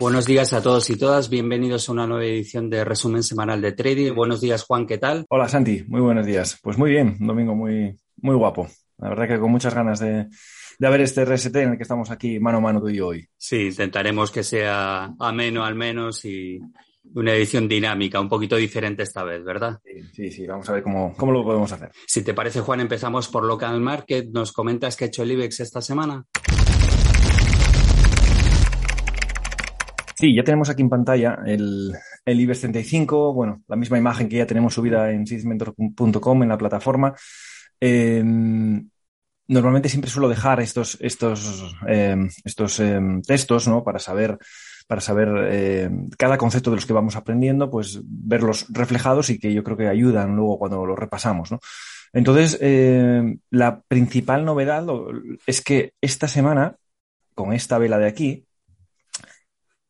Buenos días a todos y todas. Bienvenidos a una nueva edición de Resumen Semanal de Trading. Buenos días, Juan. ¿Qué tal? Hola, Santi. Muy buenos días. Pues muy bien. Un domingo muy, muy guapo. La verdad que con muchas ganas de, de ver este RST en el que estamos aquí mano a mano tú y yo hoy. Sí, intentaremos que sea ameno al menos y una edición dinámica, un poquito diferente esta vez, ¿verdad? Sí, sí, sí. vamos a ver cómo, cómo lo podemos hacer. Si te parece, Juan, empezamos por Local Market. ¿Nos comentas qué ha hecho el IBEX esta semana? Sí, ya tenemos aquí en pantalla el, el IBEX 35, bueno, la misma imagen que ya tenemos subida en sysmentor.com en la plataforma. Eh, normalmente siempre suelo dejar estos, estos, eh, estos eh, textos, ¿no? Para saber, para saber cada concepto de los que vamos aprendiendo, pues verlos reflejados y que yo creo que ayudan luego cuando los repasamos, ¿no? Entonces, la principal novedad es que esta semana, con esta vela de aquí,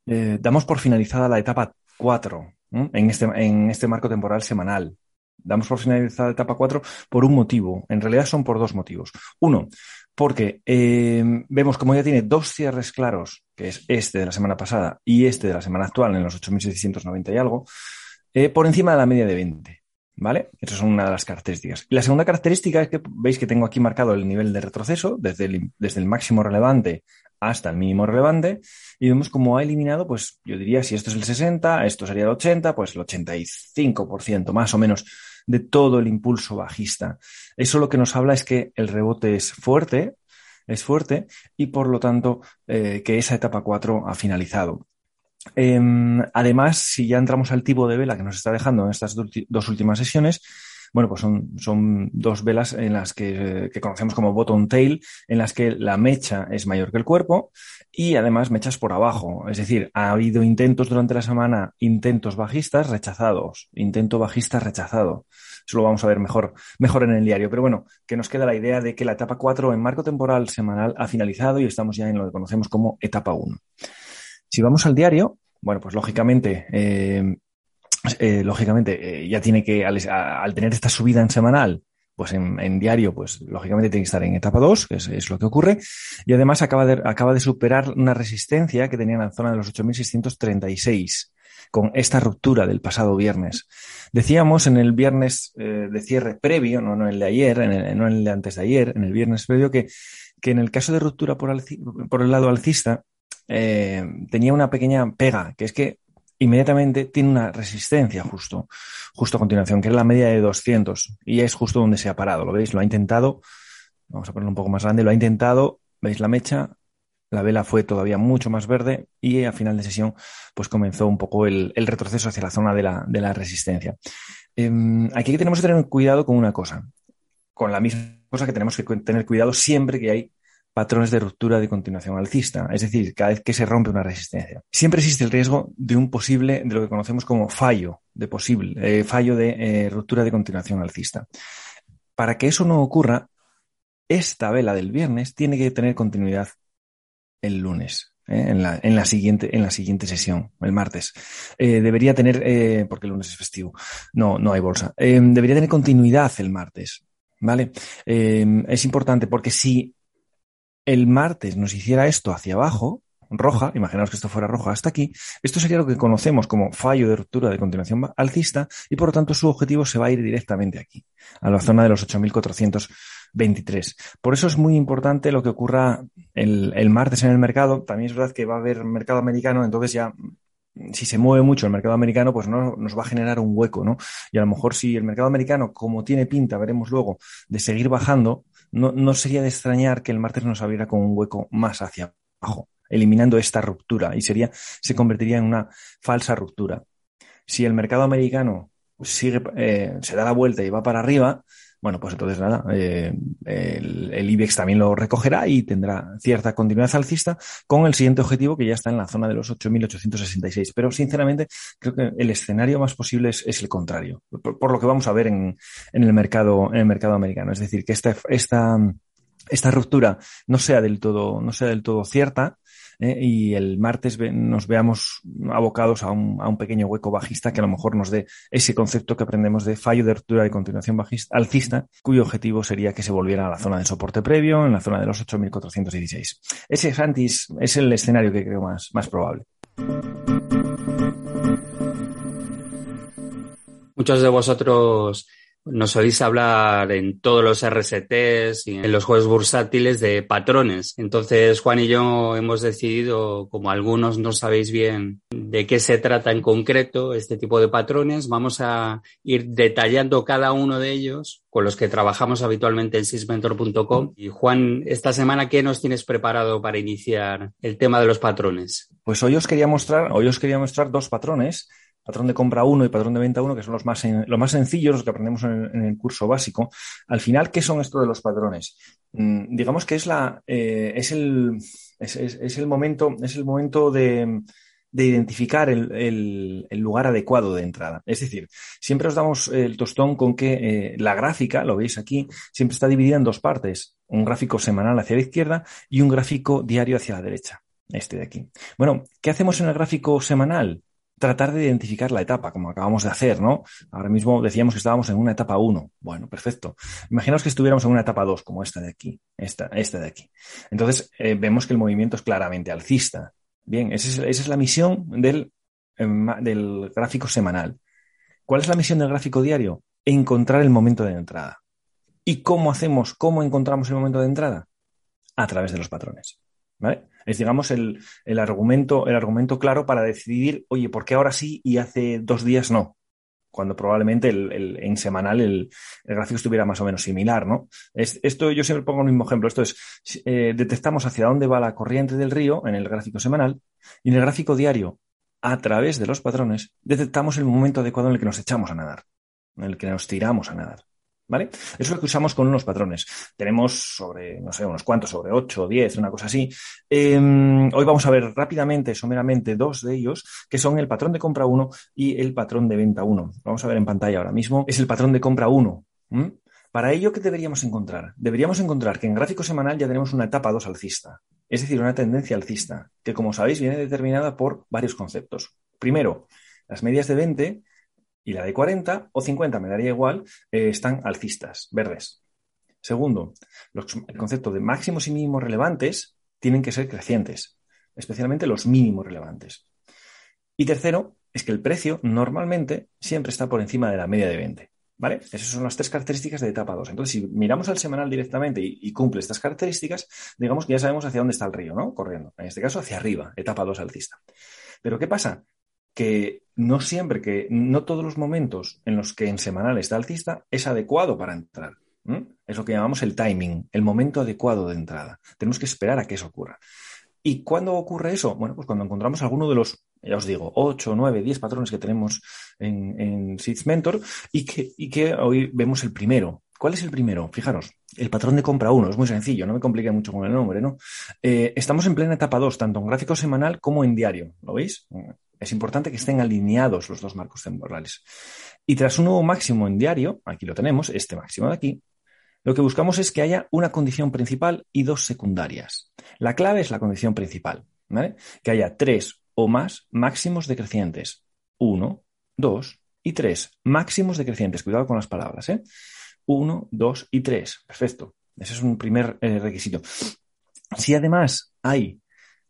eh, damos por finalizada la etapa 4 ¿eh? en, este, en este marco temporal semanal. Damos por finalizada la etapa 4 por un motivo. En realidad son por dos motivos. Uno, porque eh, vemos como ya tiene dos cierres claros, que es este de la semana pasada y este de la semana actual en los 8.690 y algo, eh, por encima de la media de 20. ¿Vale? Esa es una de las características. Y la segunda característica es que veis que tengo aquí marcado el nivel de retroceso desde el, desde el máximo relevante hasta el mínimo relevante y vemos cómo ha eliminado, pues yo diría, si esto es el 60, esto sería el 80, pues el 85% más o menos de todo el impulso bajista. Eso lo que nos habla es que el rebote es fuerte, es fuerte y por lo tanto eh, que esa etapa 4 ha finalizado. Eh, además, si ya entramos al tipo de vela que nos está dejando en estas dos últimas sesiones, bueno, pues son, son dos velas en las que, que, conocemos como bottom tail, en las que la mecha es mayor que el cuerpo y además mechas por abajo. Es decir, ha habido intentos durante la semana, intentos bajistas rechazados, intento bajista rechazado. Eso lo vamos a ver mejor, mejor en el diario. Pero bueno, que nos queda la idea de que la etapa 4 en marco temporal semanal ha finalizado y estamos ya en lo que conocemos como etapa 1. Si vamos al diario, bueno, pues lógicamente eh, eh, lógicamente, eh, ya tiene que, al, tener esta subida en semanal, pues en, diario, pues lógicamente tiene que estar en etapa 2, que es, lo que ocurre, y además acaba de, acaba de superar una resistencia que tenía en la zona de los 8.636 con esta ruptura del pasado viernes. Decíamos en el viernes eh, de cierre previo, no, no el de ayer, en el, no el de antes de ayer, en el viernes previo, que, que en el caso de ruptura por, el lado alcista, tenía una pequeña pega, que es que inmediatamente tiene una resistencia justo, justo a continuación, que es la media de 200 y es justo donde se ha parado. ¿Lo veis? Lo ha intentado. Vamos a ponerlo un poco más grande. Lo ha intentado. ¿Veis la mecha? La vela fue todavía mucho más verde y a final de sesión pues comenzó un poco el, retroceso hacia la zona de la, de la resistencia. Eh, aquí tenemos que tener cuidado con una cosa, con la misma cosa que tenemos que tener cuidado siempre que hay patrones de ruptura de continuación alcista, es decir, cada vez que se rompe una resistencia. Siempre existe el riesgo de un posible, de lo que conocemos como fallo, de posible, eh, fallo de eh, ruptura de continuación alcista. Para que eso no ocurra, esta vela del viernes tiene que tener continuidad el lunes. ¿eh? En, la, en, la, siguiente, en la siguiente sesión, el martes. Debería tener, porque el lunes es festivo, no, no hay bolsa, debería tener continuidad el martes. ¿Vale? es importante porque si el martes nos hiciera esto hacia abajo, roja, imaginaos que esto fuera roja hasta aquí, esto sería lo que conocemos como fallo de ruptura de continuación alcista y por lo tanto su objetivo se va a ir directamente aquí, a la zona de los 8.423. Por eso es muy importante lo que ocurra el, el, martes en el mercado. También es verdad que va a haber mercado americano, entonces ya si se mueve mucho el mercado americano, pues no nos va a generar un hueco, ¿no? Y a lo mejor si el mercado americano, como tiene pinta, veremos luego, de seguir bajando, no, no sería de extrañar que el martes nos abriera con un hueco más hacia abajo, eliminando esta ruptura y sería, se convertiría en una falsa ruptura. Si el mercado americano sigue, eh, se da la vuelta y va para arriba, bueno, pues entonces nada, eh, el, el, IBEX también lo recogerá y tendrá cierta continuidad alcista con el siguiente objetivo que ya está en la zona de los 8.866. Pero sinceramente creo que el escenario más posible es, el contrario, por, por, lo que vamos a ver en, en, el mercado, en el mercado americano. Es decir, que esta, esta, esta ruptura no sea del todo, no sea del todo cierta, ¿eh? y el martes nos veamos abocados a un, a un, pequeño hueco bajista que a lo mejor nos dé ese concepto que aprendemos de fallo de ruptura de continuación bajista, alcista, cuyo objetivo sería que se volviera a la zona de soporte previo, en la zona de los 8.416. Ese, Santis, es el escenario que creo más, más probable. Muchos de vosotros nos oís hablar en todos los RSTs y en los juegos bursátiles de patrones. Entonces, Juan y yo hemos decidido, como algunos no sabéis bien de qué se trata en concreto este tipo de patrones, vamos a ir detallando cada uno de ellos con los que trabajamos habitualmente en sysmentor.com. Y Juan, esta semana, ¿qué nos tienes preparado para iniciar el tema de los patrones? Pues hoy os quería mostrar, hoy os quería mostrar dos patrones patrón de compra 1 y patrón de venta 1, que son los más, más sencillos, los que aprendemos en el, curso básico. Al final, ¿qué son estos de los patrones? Mm, digamos que es, la, eh, es, el, es, el momento, es el momento de, identificar el, lugar adecuado de entrada. Es decir, siempre os damos el tostón con que eh, la gráfica, lo veis aquí, siempre está dividida en dos partes. Un gráfico semanal hacia la izquierda y un gráfico diario hacia la derecha. Este de aquí. Bueno, ¿qué hacemos en el gráfico semanal? Tratar de identificar la etapa, como acabamos de hacer, ¿no? Ahora mismo decíamos que estábamos en una etapa 1. Bueno, perfecto. Imaginaos que estuviéramos en una etapa 2, como esta de aquí, esta, esta de aquí. Entonces, eh, vemos que el movimiento es claramente alcista. Bien, esa es, la misión del, em, del gráfico semanal. ¿Cuál es la misión del gráfico diario? Encontrar el momento de entrada. ¿Y cómo hacemos, cómo encontramos el momento de entrada? A través de los patrones. Es, digamos, el, argumento, el argumento claro para decidir, oye, ¿por qué ahora sí y hace dos días no? Cuando probablemente el, en semanal el, gráfico estuviera más o menos similar, ¿no? esto yo siempre pongo el mismo ejemplo. Esto es, eh, detectamos hacia dónde va la corriente del río en el gráfico semanal y en el gráfico diario, a través de los patrones, detectamos el momento adecuado en el que nos echamos a nadar, en el que nos tiramos a nadar. ¿Vale? Eso es lo que usamos con unos patrones. Tenemos sobre, no sé, unos cuantos, sobre 8 o 10, una cosa así. Em, hoy vamos a ver rápidamente, someramente, dos de ellos, que son el patrón de compra 1 y el patrón de venta 1. Vamos a ver en pantalla ahora mismo. Es el patrón de compra 1. Para ello, ¿qué deberíamos encontrar? Deberíamos encontrar que en gráfico semanal ya tenemos una etapa 2 alcista, es decir, una tendencia alcista, que como sabéis viene determinada por varios conceptos. Primero, las medias de 20 y la de 40 o 50, me daría igual, eh, están alcistas, verdes. Segundo, el concepto de máximos y mínimos relevantes tienen que ser crecientes, especialmente los mínimos relevantes. Y tercero, es que el precio normalmente siempre está por encima de la media de 20. ¿Vale? Esas son las tres características de etapa 2. Entonces, si miramos al semanal directamente y, y, cumple estas características, digamos que ya sabemos hacia dónde está el río, ¿no? Corriendo. En este caso, hacia arriba, etapa 2 alcista. Pero ¿qué pasa? que no siempre, que no todos los momentos en los que en semanal está alcista es adecuado para entrar. Es lo que llamamos el timing, el momento adecuado de entrada. Tenemos que esperar a que eso ocurra. ¿Y cuándo ocurre eso? Bueno, pues cuando encontramos alguno de los, ya os digo, 8, 9, 10 patrones que tenemos en, en Mentor y que, y que hoy vemos el primero. ¿Cuál es el primero? Fijaros, el patrón de compra 1, es muy sencillo, no me complique mucho con el nombre, ¿no? Eh, estamos en plena etapa 2, tanto en gráfico semanal como en diario, ¿lo veis? Es importante que estén alineados los dos marcos temporales. Y tras un nuevo máximo en diario, aquí lo tenemos, este máximo de aquí, lo que buscamos es que haya una condición principal y dos secundarias. La clave es la condición principal, ¿vale? Que haya tres o más máximos decrecientes. Uno, dos y tres máximos decrecientes. Cuidado con las palabras, ¿eh? Uno, dos y tres. Perfecto. Ese es un primer eh, requisito. Si además hay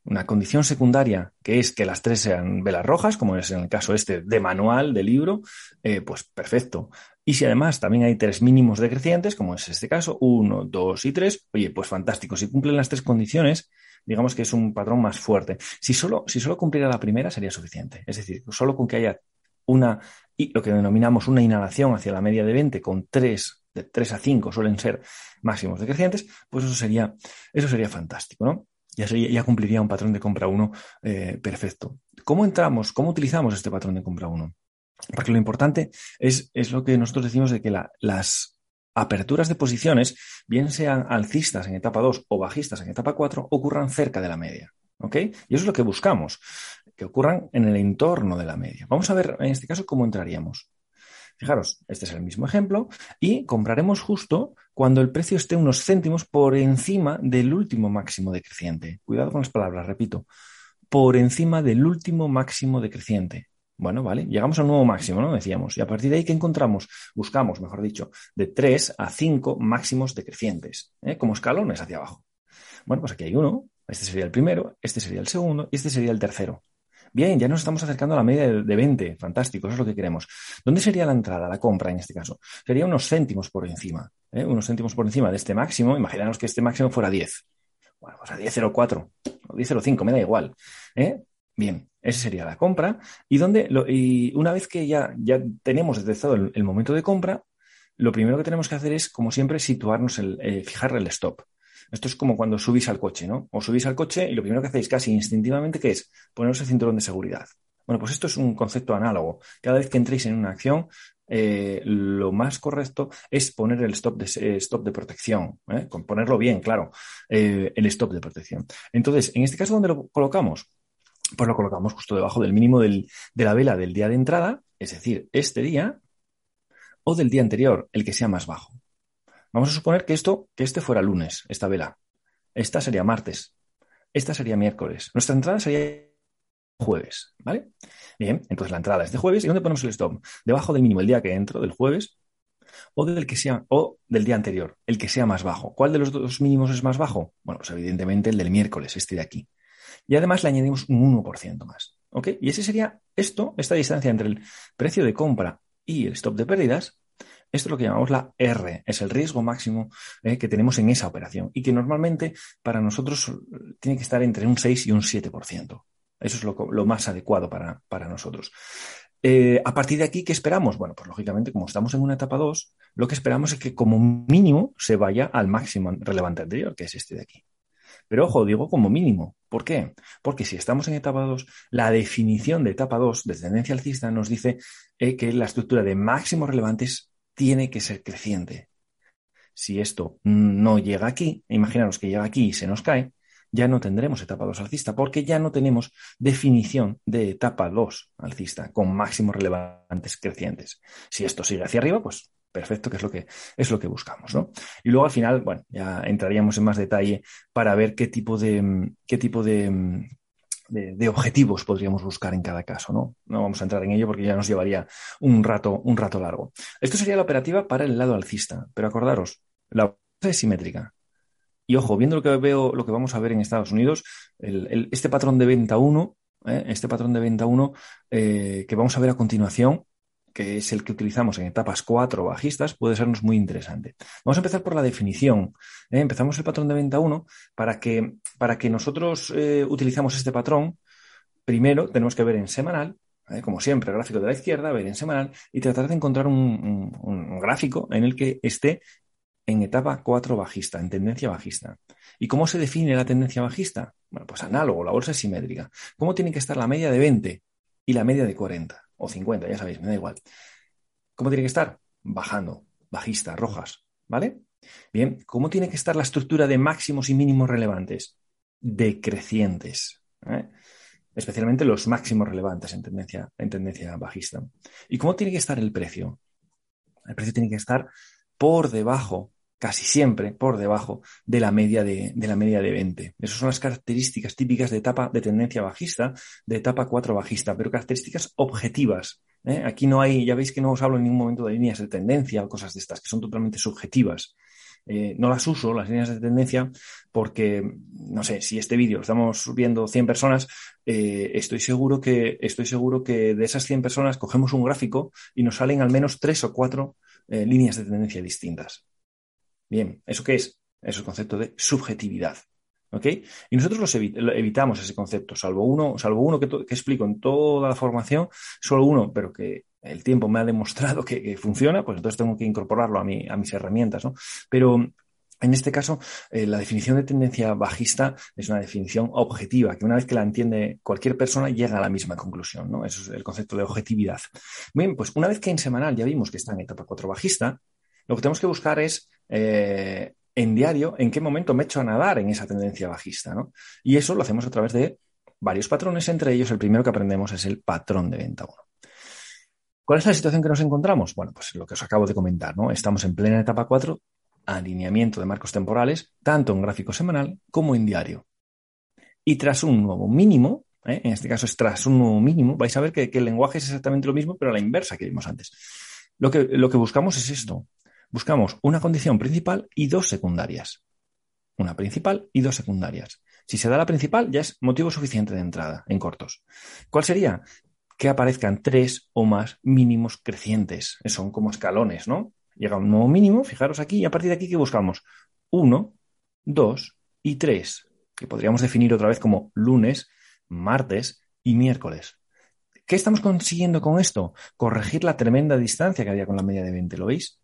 una condición secundaria, que es que las tres sean velas rojas, como es en el caso este de manual, de libro, eh, pues perfecto. Y si además también hay tres mínimos decrecientes, como es este caso, uno, dos y tres, oye, pues fantástico. Si cumplen las tres condiciones, digamos que es un patrón más fuerte. Si solo, si solo cumpliera la primera, sería suficiente. Es decir, solo con que haya una, lo que denominamos una inhalación hacia la media de 20 con tres, de 3 a 5 suelen ser máximos decrecientes, pues eso sería, eso sería fantástico, ¿no? Ya, cumpliría un patrón de compra 1 eh, perfecto. ¿Cómo entramos? ¿Cómo utilizamos este patrón de compra 1? Porque lo importante es, es, lo que nosotros decimos de que las aperturas de posiciones, bien sean alcistas en etapa 2 o bajistas en etapa 4, ocurran cerca de la media. ¿Ok? Y eso es lo que buscamos, que ocurran en el entorno de la media. Vamos a ver en este caso cómo entraríamos. Fijaros, este es el mismo ejemplo y compraremos justo cuando el precio esté unos céntimos por encima del último máximo decreciente. Cuidado con las palabras, repito, por encima del último máximo decreciente. Bueno, vale, llegamos al nuevo máximo, ¿no? Decíamos. Y a partir de ahí, ¿qué encontramos? Buscamos, mejor dicho, de 3 a 5 máximos decrecientes, ¿eh? como escalones hacia abajo. Bueno, pues aquí hay uno, este sería el primero, este sería el segundo y este sería el tercero. Bien, ya nos estamos acercando a la media de, 20. Fantástico, eso es lo que queremos. ¿Dónde sería la entrada, la compra en este caso? Sería unos céntimos por encima. ¿eh? Unos céntimos por encima de este máximo. Imaginaos que este máximo fuera 10. Bueno, pues a 10.04 o 10.05, me da igual. ¿eh? Bien, esa sería la compra. Y, donde y una vez que ya, ya tenemos detectado el, momento de compra, lo primero que tenemos que hacer es, como siempre, situarnos, el, eh, fijar el stop. Esto es como cuando subís al coche, ¿no? O subís al coche y lo primero que hacéis casi instintivamente, ¿qué es? Poneros el cinturón de seguridad. Bueno, pues esto es un concepto análogo. Cada vez que entréis en una acción, eh, lo más correcto es poner el stop de, eh, protección, ¿eh? Con ponerlo bien, claro, el stop de protección. Entonces, en este caso, ¿dónde lo colocamos? Pues lo colocamos justo debajo del mínimo de la vela del día de entrada, es decir, este día, o del día anterior, el que sea más bajo. Vamos a suponer que esto, que este fuera lunes, esta vela. Esta sería martes. Esta sería miércoles. Nuestra entrada sería jueves, ¿vale? Bien, entonces la entrada es de jueves. ¿Y dónde ponemos el stop? Debajo del mínimo el día que entro, del jueves, o del que sea, o del día anterior, el que sea más bajo. ¿Cuál de los dos mínimos es más bajo? Bueno, pues evidentemente el del miércoles, este de aquí. Y además le añadimos un 1% más. ¿Ok? Y ese sería esto, esta distancia entre el precio de compra y el stop de pérdidas, esto es lo que llamamos la R, es el riesgo máximo eh, que tenemos en esa operación y que normalmente para nosotros tiene que estar entre un 6 y un 7%. Eso es lo, más adecuado para, nosotros. Eh, a partir de aquí, ¿qué esperamos? Bueno, pues lógicamente, como estamos en una etapa 2, lo que esperamos es que como mínimo se vaya al máximo relevante anterior, que es este de aquí. Pero ojo, digo como mínimo. ¿Por qué? Porque si estamos en etapa 2, la definición de etapa 2 de tendencia alcista nos dice eh, que la estructura de máximos relevantes tiene que ser creciente. Si esto no llega aquí, imaginaros que llega aquí y se nos cae, ya no tendremos etapa 2 alcista, porque ya no tenemos definición de etapa 2 alcista con máximos relevantes crecientes. Si esto sigue hacia arriba, pues perfecto, que es lo que es lo que buscamos, ¿no? Y luego al final, bueno, ya entraríamos en más detalle para ver qué tipo de qué tipo de de, objetivos podríamos buscar en cada caso, ¿no? No vamos a entrar en ello porque ya nos llevaría un rato, un rato largo. Esto sería la operativa para el lado alcista, pero acordaros, la es simétrica. Y ojo, viendo lo que veo, lo que vamos a ver en Estados Unidos, este patrón de venta 1, ¿eh? este patrón de venta 1 eh, que vamos a ver a continuación, que es el que utilizamos en etapas 4 bajistas, puede sernos muy interesante. Vamos a empezar por la definición. ¿eh? Empezamos el patrón de venta 1 para que, para que nosotros eh, utilicemos este patrón. Primero tenemos que ver en semanal, ¿eh? como siempre, el gráfico de la izquierda, ver en semanal y tratar de encontrar un, gráfico en el que esté en etapa 4 bajista, en tendencia bajista. ¿Y cómo se define la tendencia bajista? Bueno, pues análogo, la bolsa es simétrica. ¿Cómo tiene que estar la media de 20 y la media de 40? O 50, ya sabéis, me da igual. ¿Cómo tiene que estar? Bajando, bajista, rojas, ¿vale? Bien, ¿cómo tiene que estar la estructura de máximos y mínimos relevantes? Decrecientes. ¿eh? Especialmente los máximos relevantes en tendencia, en tendencia bajista. ¿Y cómo tiene que estar el precio? El precio tiene que estar por debajo casi siempre por debajo de la media de, la media de 20. Esas son las características típicas de etapa de tendencia bajista, de etapa 4 bajista, pero características objetivas. ¿eh? Aquí no hay, ya veis que no os hablo en ningún momento de líneas de tendencia o cosas de estas, que son totalmente subjetivas. Eh, no las uso, las líneas de tendencia, porque, no sé, si este vídeo estamos viendo 100 personas, eh, estoy, seguro que, estoy seguro que de esas 100 personas cogemos un gráfico y nos salen al menos 3 o 4 líneas de tendencia distintas. Bien, ¿eso qué es? Eso es el concepto de subjetividad. ¿Ok? Y nosotros los evitamos ese concepto, salvo uno, salvo uno que, explico en toda la formación, solo uno, pero que el tiempo me ha demostrado que, funciona, pues entonces tengo que incorporarlo a, mi, a mis herramientas, ¿no? Pero en este caso, eh, la definición de tendencia bajista es una definición objetiva, que una vez que la entiende cualquier persona llega a la misma conclusión, ¿no? Eso es el concepto de objetividad. Bien, pues una vez que en semanal ya vimos que está en etapa 4 bajista, lo que tenemos que buscar es eh, en diario en qué momento me echo a nadar en esa tendencia bajista. ¿no? Y eso lo hacemos a través de varios patrones, entre ellos el primero que aprendemos es el patrón de venta 1. ¿Cuál es la situación que nos encontramos? Bueno, pues lo que os acabo de comentar, ¿no? Estamos en plena etapa 4, alineamiento de marcos temporales, tanto en gráfico semanal como en diario. Y tras un nuevo mínimo, ¿eh? en este caso es tras un nuevo mínimo, vais a ver que, el lenguaje es exactamente lo mismo, pero a la inversa que vimos antes. Lo que, lo que buscamos es esto, buscamos una condición principal y dos secundarias. Una principal y dos secundarias. Si se da la principal, ya es motivo suficiente de entrada en cortos. ¿Cuál sería? Que aparezcan tres o más mínimos crecientes. Son como escalones, ¿no? Llega un nuevo mínimo, fijaros aquí, y a partir de aquí, ¿qué buscamos? Uno, dos y tres, que podríamos definir otra vez como lunes, martes y miércoles. ¿Qué estamos consiguiendo con esto? Corregir la tremenda distancia que había con la media de 20, ¿lo veis?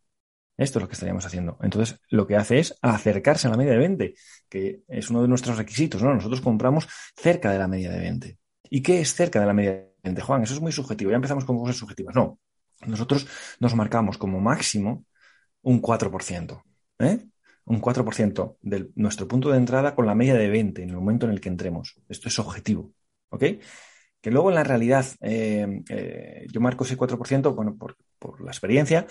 Esto es lo que estaríamos haciendo. Entonces, lo que hace es acercarse a la media de 20, que es uno de nuestros requisitos, ¿no? Nosotros compramos cerca de la media de 20. ¿Y qué es cerca de la media de 20, Juan? Eso es muy subjetivo. Ya empezamos con cosas subjetivas. No. Nosotros nos marcamos como máximo un 4%. ¿eh? Un 4% de nuestro punto de entrada con la media de 20 en el momento en el que entremos. Esto es objetivo. ¿Ok? Que luego en la realidad eh, eh, yo marco ese 4%, bueno, por, por la experiencia,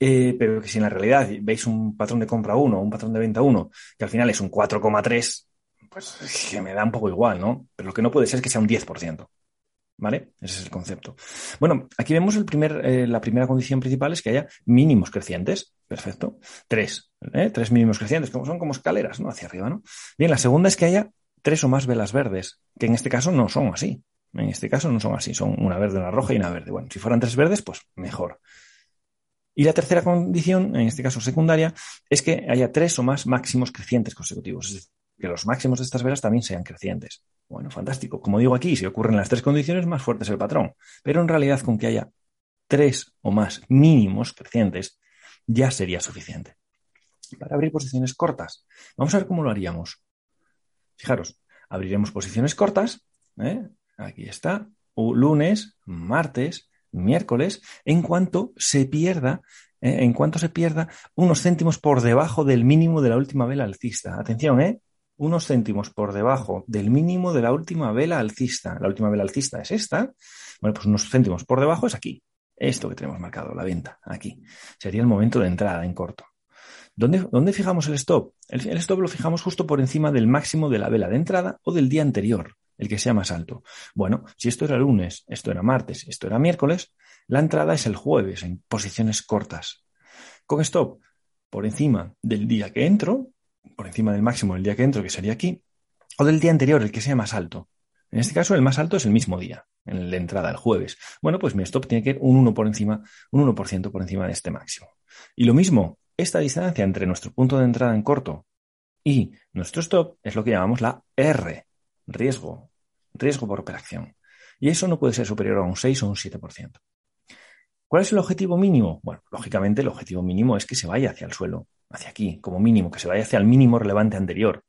eh, pero que si en la realidad veis un patrón de compra 1 o un patrón de venta 1, que al final es un 4,3, pues que me da un poco igual, ¿no? Pero lo que no puede ser es que sea un 10%. ¿Vale? Ese es el concepto. Bueno, aquí vemos el primer, eh, la primera condición principal es que haya mínimos crecientes. Perfecto. Tres. ¿eh? Tres mínimos crecientes, como son como escaleras, ¿no? Hacia arriba, ¿no? Bien, la segunda es que haya tres o más velas verdes, que en este caso no son así. En este caso no son así, son una verde, una roja y una verde. Bueno, si fueran tres verdes, pues mejor. Y la tercera condición, en este caso secundaria, es que haya tres o más máximos crecientes consecutivos, es decir, que los máximos de estas velas también sean crecientes. Bueno, fantástico. Como digo aquí, si ocurren las tres condiciones, más fuerte es el patrón. Pero en realidad, con que haya tres o más mínimos crecientes, ya sería suficiente. Para abrir posiciones cortas, vamos a ver cómo lo haríamos. Fijaros, abriremos posiciones cortas. ¿eh? Aquí está. Lunes, martes, miércoles, en cuanto se pierda, eh, en cuanto se pierda unos céntimos por debajo del mínimo de la última vela alcista. Atención, ¿eh? Unos céntimos por debajo del mínimo de la última vela alcista. La última vela alcista es esta. Bueno, pues unos céntimos por debajo es aquí. Esto que tenemos marcado, la venta, aquí. Sería el momento de entrada en corto. ¿Dónde, ¿Dónde, fijamos el stop? El, el, stop lo fijamos justo por encima del máximo de la vela de entrada o del día anterior el que sea más alto. Bueno, si esto era lunes, esto era martes, esto era miércoles, la entrada es el jueves en posiciones cortas. Con stop por encima del día que entro, por encima del máximo del día que entro, que sería aquí, o del día anterior, el que sea más alto. En este caso, el más alto es el mismo día, en de entrada, el jueves. Bueno, pues mi stop tiene que ir un 1 por encima, un 1% por encima de este máximo. Y lo mismo, esta distancia entre nuestro punto de entrada en corto y nuestro stop es lo que llamamos la R, riesgo riesgo por operación. Y eso no puede ser superior a un 6 o un 7%. ¿Cuál es el objetivo mínimo? Bueno, lógicamente el objetivo mínimo es que se vaya hacia el suelo, hacia aquí, como mínimo, que se vaya hacia el mínimo relevante anterior.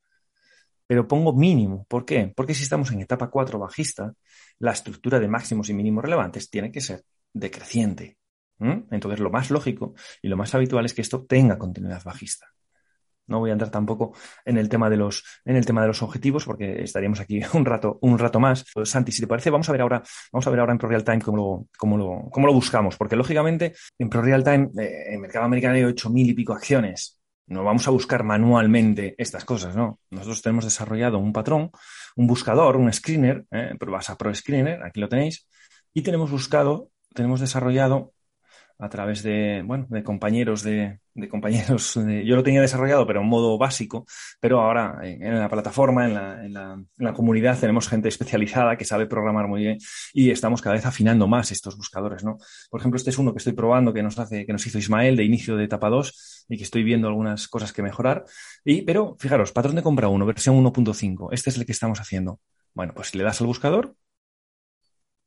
Pero pongo mínimo. ¿Por qué? Porque si estamos en etapa 4 bajista, la estructura de máximos y mínimos relevantes tiene que ser decreciente. Entonces, lo más lógico y lo más habitual es que esto tenga continuidad bajista. No voy a entrar tampoco en el tema de los, en el tema de los objetivos, porque estaríamos aquí un rato, un rato más. Pues, Santi, si te parece, vamos a ver ahora, vamos a ver ahora en ProReal Time cómo lo, cómo lo, cómo lo buscamos, porque lógicamente en ProReal Time, eh, en mercado americano hay ocho mil y pico acciones. No vamos a buscar manualmente estas cosas, ¿no? Nosotros tenemos desarrollado un patrón, un buscador, un screener, ¿eh? vas a Pro Screener, aquí lo tenéis, y tenemos buscado, tenemos desarrollado a través de, bueno, de compañeros de, de compañeros. yo lo tenía desarrollado, pero en modo básico, pero ahora en, la plataforma, en la, en, la, comunidad, tenemos gente especializada que sabe programar muy bien y estamos cada vez afinando más estos buscadores, ¿no? Por ejemplo, este es uno que estoy probando que nos hace, que nos hizo Ismael de inicio de etapa 2 y que estoy viendo algunas cosas que mejorar. Y, pero fijaros, patrón de compra 1, versión 1.5. Este es el que estamos haciendo. Bueno, pues le das al buscador,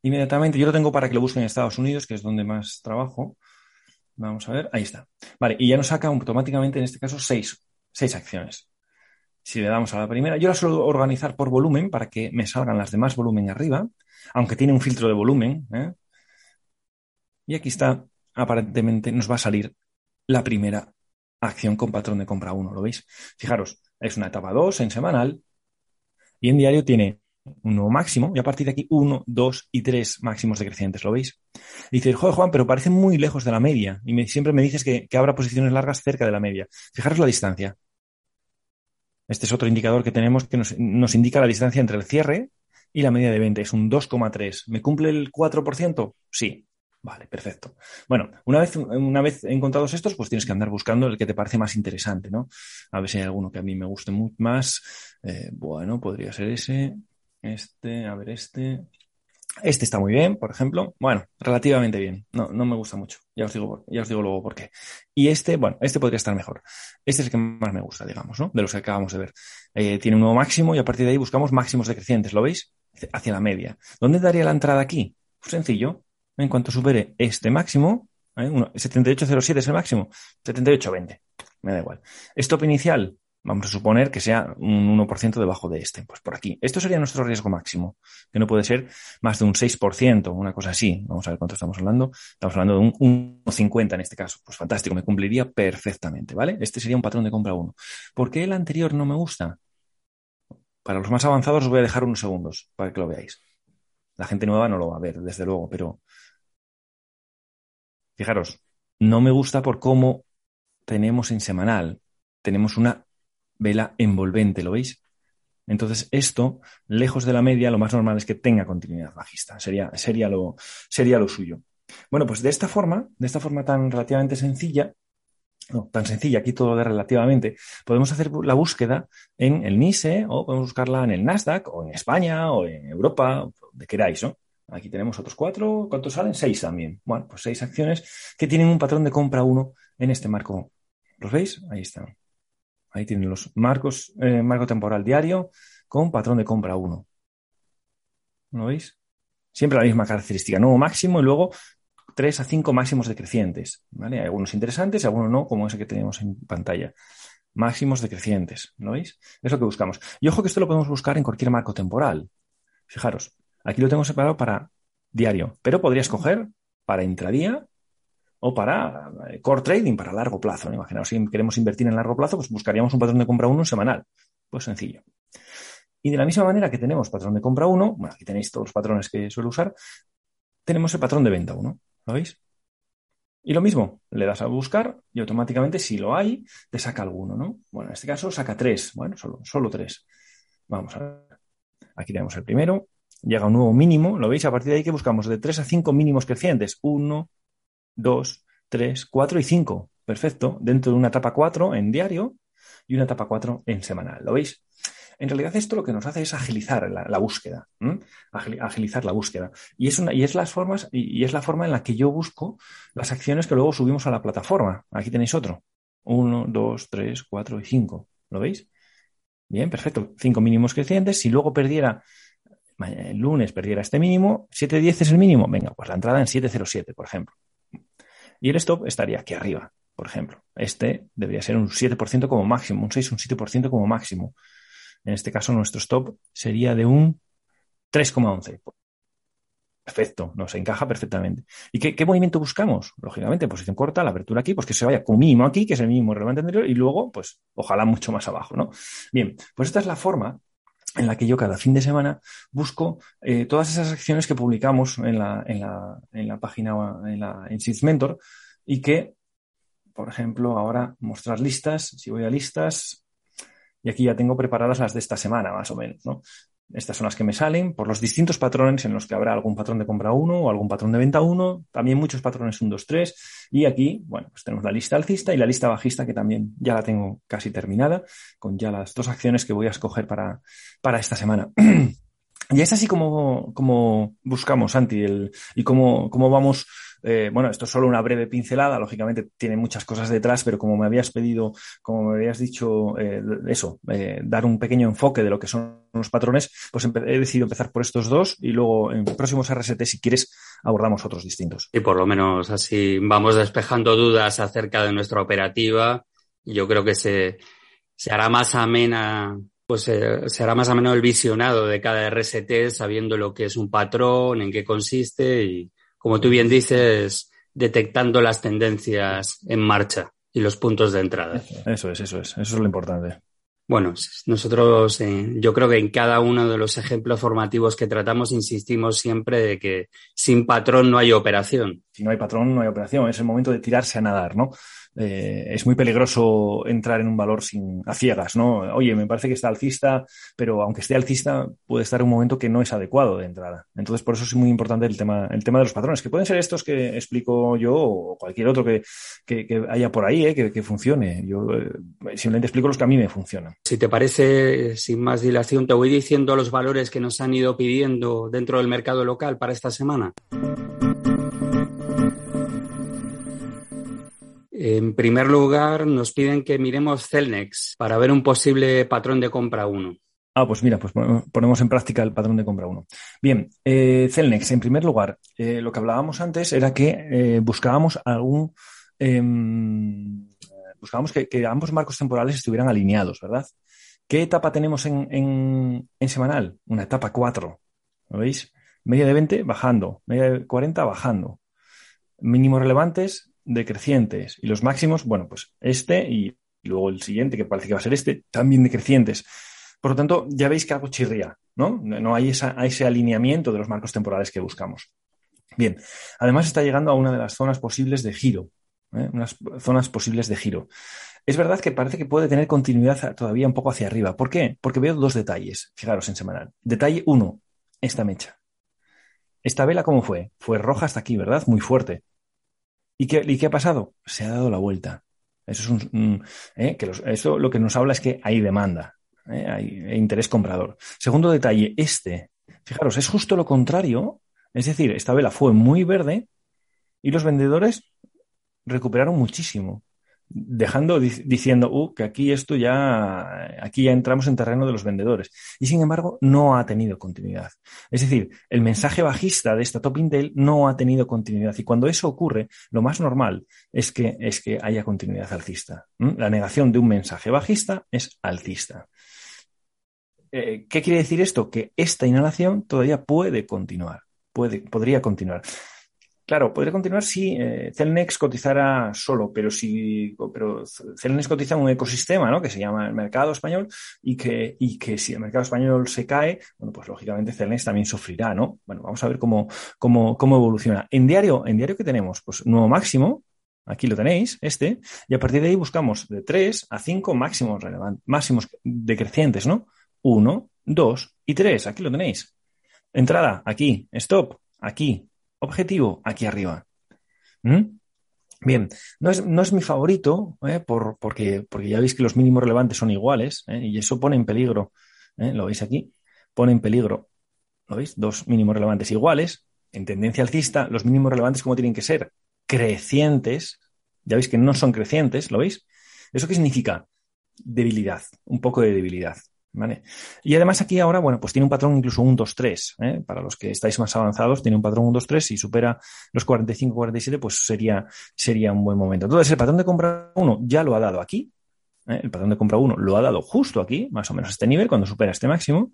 inmediatamente, yo lo tengo para que lo busquen en Estados Unidos, que es donde más trabajo. Vamos a ver, ahí está. Vale, y ya nos saca automáticamente, en este caso, seis, seis acciones. Si le damos a la primera, yo la suelo organizar por volumen para que me salgan las demás volumen arriba, aunque tiene un filtro de volumen. ¿eh? Y aquí está, aparentemente nos va a salir la primera acción con patrón de compra 1, ¿lo veis? Fijaros, es una etapa 2 en semanal y en diario tiene un nuevo máximo, y a partir de aquí uno, dos y tres máximos decrecientes, ¿lo veis? Y dices, joder, Juan, pero parece muy lejos de la media. Y siempre me dices que, que habrá posiciones largas cerca de la media. Fijaros la distancia. Este es otro indicador que tenemos que nos, nos indica la distancia entre el cierre y la media de 20. Es un 2,3. ¿Me cumple el 4%? Sí. Vale, perfecto. Bueno, una vez, una vez encontrados estos, pues tienes que andar buscando el que te parece más interesante, ¿no? A ver si hay alguno que a mí me guste mucho más. Eh, bueno, podría ser ese, este, a ver este. Este está muy bien, por ejemplo. Bueno, relativamente bien. No, no me gusta mucho. Ya os digo, ya os digo luego por qué. Y este, bueno, este podría estar mejor. Este es el que más me gusta, digamos, ¿no? De los que acabamos de ver. Eh, tiene un nuevo máximo y a partir de ahí buscamos máximos decrecientes, ¿lo veis? Hacia la media. ¿Dónde daría la entrada aquí? Pues sencillo. En cuanto supere este máximo, ¿eh? 78.07 es el máximo, 78.20. Me da igual. Stop inicial, vamos a suponer que sea un 1% debajo de este, pues por aquí. Esto sería nuestro riesgo máximo, que no puede ser más de un 6%, una cosa así. Vamos a ver cuánto estamos hablando. Estamos hablando de un 1,50 en este caso. Pues fantástico, me cumpliría perfectamente, ¿vale? Este sería un patrón de compra 1. ¿Por qué el anterior no me gusta? Para los más avanzados os voy a dejar unos segundos para que lo veáis. La gente nueva no lo va a ver, desde luego, pero fijaros, no me gusta por cómo tenemos en semanal. Tenemos una vela envolvente, ¿lo veis? Entonces, esto, lejos de la media, lo más normal es que tenga continuidad bajista. Sería, sería, lo, sería lo suyo. Bueno, pues de esta forma, de esta forma tan relativamente sencilla, no, tan sencilla, aquí todo de relativamente, podemos hacer la búsqueda en el NISE o podemos buscarla en el Nasdaq o en España o en Europa, donde queráis, ¿no? Aquí tenemos otros cuatro, ¿cuántos salen? Seis también. Bueno, pues seis acciones que tienen un patrón de compra uno en este marco. ¿Los veis? Ahí están. Ahí tienen los marcos, eh, marco temporal diario con patrón de compra 1. ¿Lo veis? Siempre la misma característica, nuevo máximo y luego 3 a 5 máximos decrecientes. ¿vale? Hay algunos interesantes y algunos no, como ese que tenemos en pantalla. Máximos decrecientes, ¿lo veis? Es lo que buscamos. Y ojo que esto lo podemos buscar en cualquier marco temporal. Fijaros, aquí lo tengo separado para diario, pero podría escoger para intradía o para eh, core trading, para largo plazo. Imaginaos, si queremos invertir en largo plazo, pues buscaríamos un patrón de compra 1 semanal. Pues sencillo. Y de la misma manera que tenemos patrón de compra 1, bueno, aquí tenéis todos los patrones que suelo usar, tenemos el patrón de venta 1. ¿Lo veis? Y lo mismo, le das a buscar y automáticamente, si lo hay, te saca alguno, ¿no? Bueno, en este caso saca tres, bueno, solo, solo tres. Vamos a ver. Aquí tenemos el primero, llega un nuevo mínimo, ¿lo veis? A partir de ahí que buscamos de 3 a 5 mínimos crecientes. 1, 2, 3, 4 y 5. Perfecto. Dentro de una etapa 4 en diario y una etapa 4 en semanal. ¿Lo veis? En realidad esto lo que nos hace es agilizar la, búsqueda, agilizar la búsqueda. Y es, una, y es las formas, y, es la forma en la que yo busco las acciones que luego subimos a la plataforma. Aquí tenéis otro. 1, 2, 3, 4 y 5. ¿Lo veis? Bien, perfecto. 5 mínimos crecientes. Si luego perdiera el lunes perdiera este mínimo, 7.10 es el mínimo. Venga, pues la entrada en 7.07, por ejemplo. Y el stop estaría aquí arriba, por ejemplo. Este debería ser un 7% como máximo, un 6, un 7% como máximo. En este caso, nuestro stop sería de un 3,11. Perfecto, nos encaja perfectamente. ¿Y qué, movimiento buscamos? Lógicamente, posición corta, la apertura aquí, pues que se vaya con mínimo aquí, que es el mínimo relevante anterior, y luego, pues, ojalá mucho más abajo, ¿no? Bien, pues esta es la forma en la que yo cada fin de semana busco eh, todas esas acciones que publicamos en la, en la, en la página, en, la, en Mentor y que, por ejemplo, ahora mostrar listas, si voy a listas, y aquí ya tengo preparadas las de esta semana, más o menos, ¿no? Estas son las que me salen por los distintos patrones en los que habrá algún patrón de compra 1 o algún patrón de venta 1, también muchos patrones 1, 2, 3. Y aquí, bueno, pues tenemos la lista alcista y la lista bajista que también ya la tengo casi terminada, con ya las dos acciones que voy a escoger para, para esta semana. y es así como, como buscamos, Santi, el, y cómo, cómo vamos eh, bueno, esto es solo una breve pincelada, lógicamente tiene muchas cosas detrás, pero como me habías pedido, como me habías dicho, eh, eso, eh, dar un pequeño enfoque de lo que son los patrones, pues he decidido empezar por estos dos y luego en próximos RST, si quieres, abordamos otros distintos. Y por lo menos así vamos despejando dudas acerca de nuestra operativa yo creo que se, se hará más amena pues se hará más ameno el visionado de cada RST sabiendo lo que es un patrón, en qué consiste y, como tú bien dices, detectando las tendencias en marcha y los puntos de entrada. Eso es, eso es, eso es lo importante. Bueno, nosotros eh, yo creo que en cada uno de los ejemplos formativos que tratamos insistimos siempre de que sin patrón no hay operación. Si no hay patrón no hay operación, es el momento de tirarse a nadar, ¿no? Eh, es muy peligroso entrar en un valor sin, a ciegas, ¿no? Oye, me parece que está alcista, pero aunque esté alcista, puede estar en un momento que no es adecuado de entrada. Entonces, por eso es muy importante el tema, el tema de los patrones, que pueden ser estos que explico yo o cualquier otro que, que, haya por ahí, ¿eh? que, funcione. Yo eh, simplemente explico los que a mí me funcionan. Si te parece, sin más dilación, te voy diciendo los valores que nos han ido pidiendo dentro del mercado local para esta semana. En primer lugar, nos piden que miremos Celnex para ver un posible patrón de compra 1. Ah, pues mira, pues ponemos en práctica el patrón de compra 1. Bien, eh, Celnex, en primer lugar, eh, lo que hablábamos antes era que eh, buscábamos algún. Em, buscábamos que, ambos marcos temporales estuvieran alineados, ¿verdad? ¿Qué etapa tenemos en, en semanal? Una etapa 4. ¿Lo veis? Media de 20 bajando, media de 40 bajando. Mínimos relevantes decrecientes. Y los máximos, bueno, pues este y luego el siguiente, que parece que va a ser este, también decrecientes. Por lo tanto, ya veis que algo chirría, ¿no? No hay ese alineamiento de los marcos temporales que buscamos. Bien, además está llegando a una de las zonas posibles de giro, ¿eh? unas zonas posibles de giro. Es verdad que parece que puede tener continuidad todavía un poco hacia arriba. ¿Por qué? Porque veo dos detalles, fijaros en semanal. Detalle uno, esta mecha. Esta vela, ¿cómo fue? Fue roja hasta aquí, ¿verdad? Muy fuerte. ¿Y qué, ha pasado? Se ha dado la vuelta. Eso es un, ¿eh? que eso lo que nos habla es que hay demanda, ¿eh? hay interés comprador. Segundo detalle, este, fijaros, es justo lo contrario. Es decir, esta vela fue muy verde y los vendedores recuperaron muchísimo dejando diciendo uh, que aquí esto ya aquí ya entramos en terreno de los vendedores y sin embargo no ha tenido continuidad. Es decir el mensaje bajista de esta top intel no ha tenido continuidad. Y cuando eso ocurre lo más normal es que es que haya continuidad alcista la negación de un mensaje bajista es alcista. Eh, ¿Qué quiere decir esto? Que esta inhalación todavía puede continuar, puede, podría continuar. Claro, podría continuar si eh, Celnex cotizara solo, pero si pero Celnex cotiza en un ecosistema, ¿no? Que se llama el mercado español y que, y que si el mercado español se cae, bueno, pues lógicamente Celnex también sufrirá, ¿no? Bueno, vamos a ver cómo, cómo, cómo evoluciona. En diario, en diario que tenemos, pues nuevo máximo, aquí lo tenéis, este, y a partir de ahí buscamos de 3 a 5 máximos relevantes, máximos decrecientes, ¿no? 1, 2 y 3, aquí lo tenéis. Entrada, aquí, stop, aquí, objetivo aquí arriba. ¿Mm? Bien, no es, no es, mi favorito, ¿eh? por, porque, porque, ya veis que los mínimos relevantes son iguales ¿eh? y eso pone en peligro, ¿eh? lo veis aquí, pone en peligro, ¿lo veis? Dos mínimos relevantes iguales, en tendencia alcista, los mínimos relevantes como tienen que ser crecientes, ya veis que no son crecientes, ¿lo veis? ¿Eso qué significa? Debilidad, un poco de debilidad. Y además aquí ahora, bueno, pues tiene un patrón incluso un 2-3. ¿eh? Para los que estáis más avanzados, tiene un patrón un 2-3. Si supera los 45-47, pues sería, sería un buen momento. Entonces, el patrón de compra 1 ya lo ha dado aquí. ¿eh? El patrón de compra 1 lo ha dado justo aquí, más o menos a este nivel, cuando supera este máximo.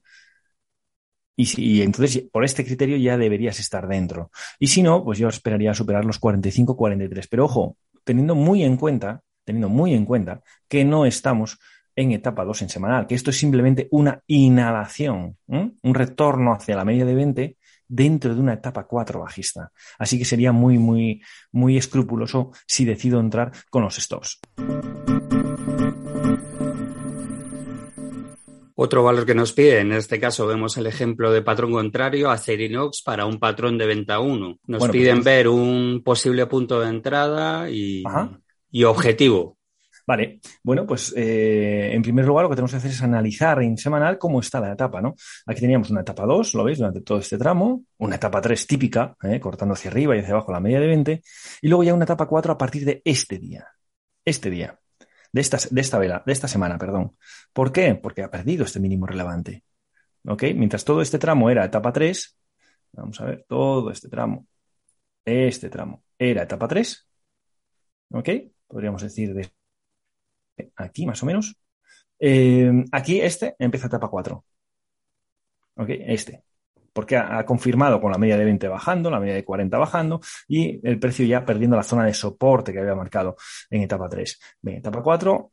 Y, si, entonces, por este criterio ya deberías estar dentro. Y si no, pues yo esperaría superar los 45-43. Pero ojo, teniendo muy en cuenta, teniendo muy en cuenta que no estamos en etapa 2 en semanal, que esto es simplemente una inhalación, un retorno hacia la media de 20 dentro de una etapa 4 bajista. Así que sería muy, muy, muy escrupuloso si decido entrar con los stops. Otro valor que nos pide, en este caso vemos el ejemplo de patrón contrario, Acerinox para un patrón de venta 1. Nos pues piden ver un posible punto de entrada y, y objetivo. Vale, bueno, pues eh, en primer lugar lo que tenemos que hacer es analizar en semanal cómo está la etapa, ¿no? Aquí teníamos una etapa 2, lo veis, durante todo este tramo, una etapa 3 típica, ¿eh? cortando hacia arriba y hacia abajo la media de 20, y luego ya una etapa 4 a partir de este día, este día, de esta, de esta vela, de esta semana, perdón. ¿Por qué? Porque ha perdido este mínimo relevante. ¿Ok? Mientras todo este tramo era etapa 3, vamos a ver, todo este tramo, este tramo era etapa 3, ¿ok? Podríamos decir de aquí más o menos. Eh, aquí este empieza etapa 4. ¿Ok? Este. Porque ha, confirmado con la media de 20 bajando, la media de 40 bajando y el precio ya perdiendo la zona de soporte que había marcado en etapa 3. Bien, etapa 4,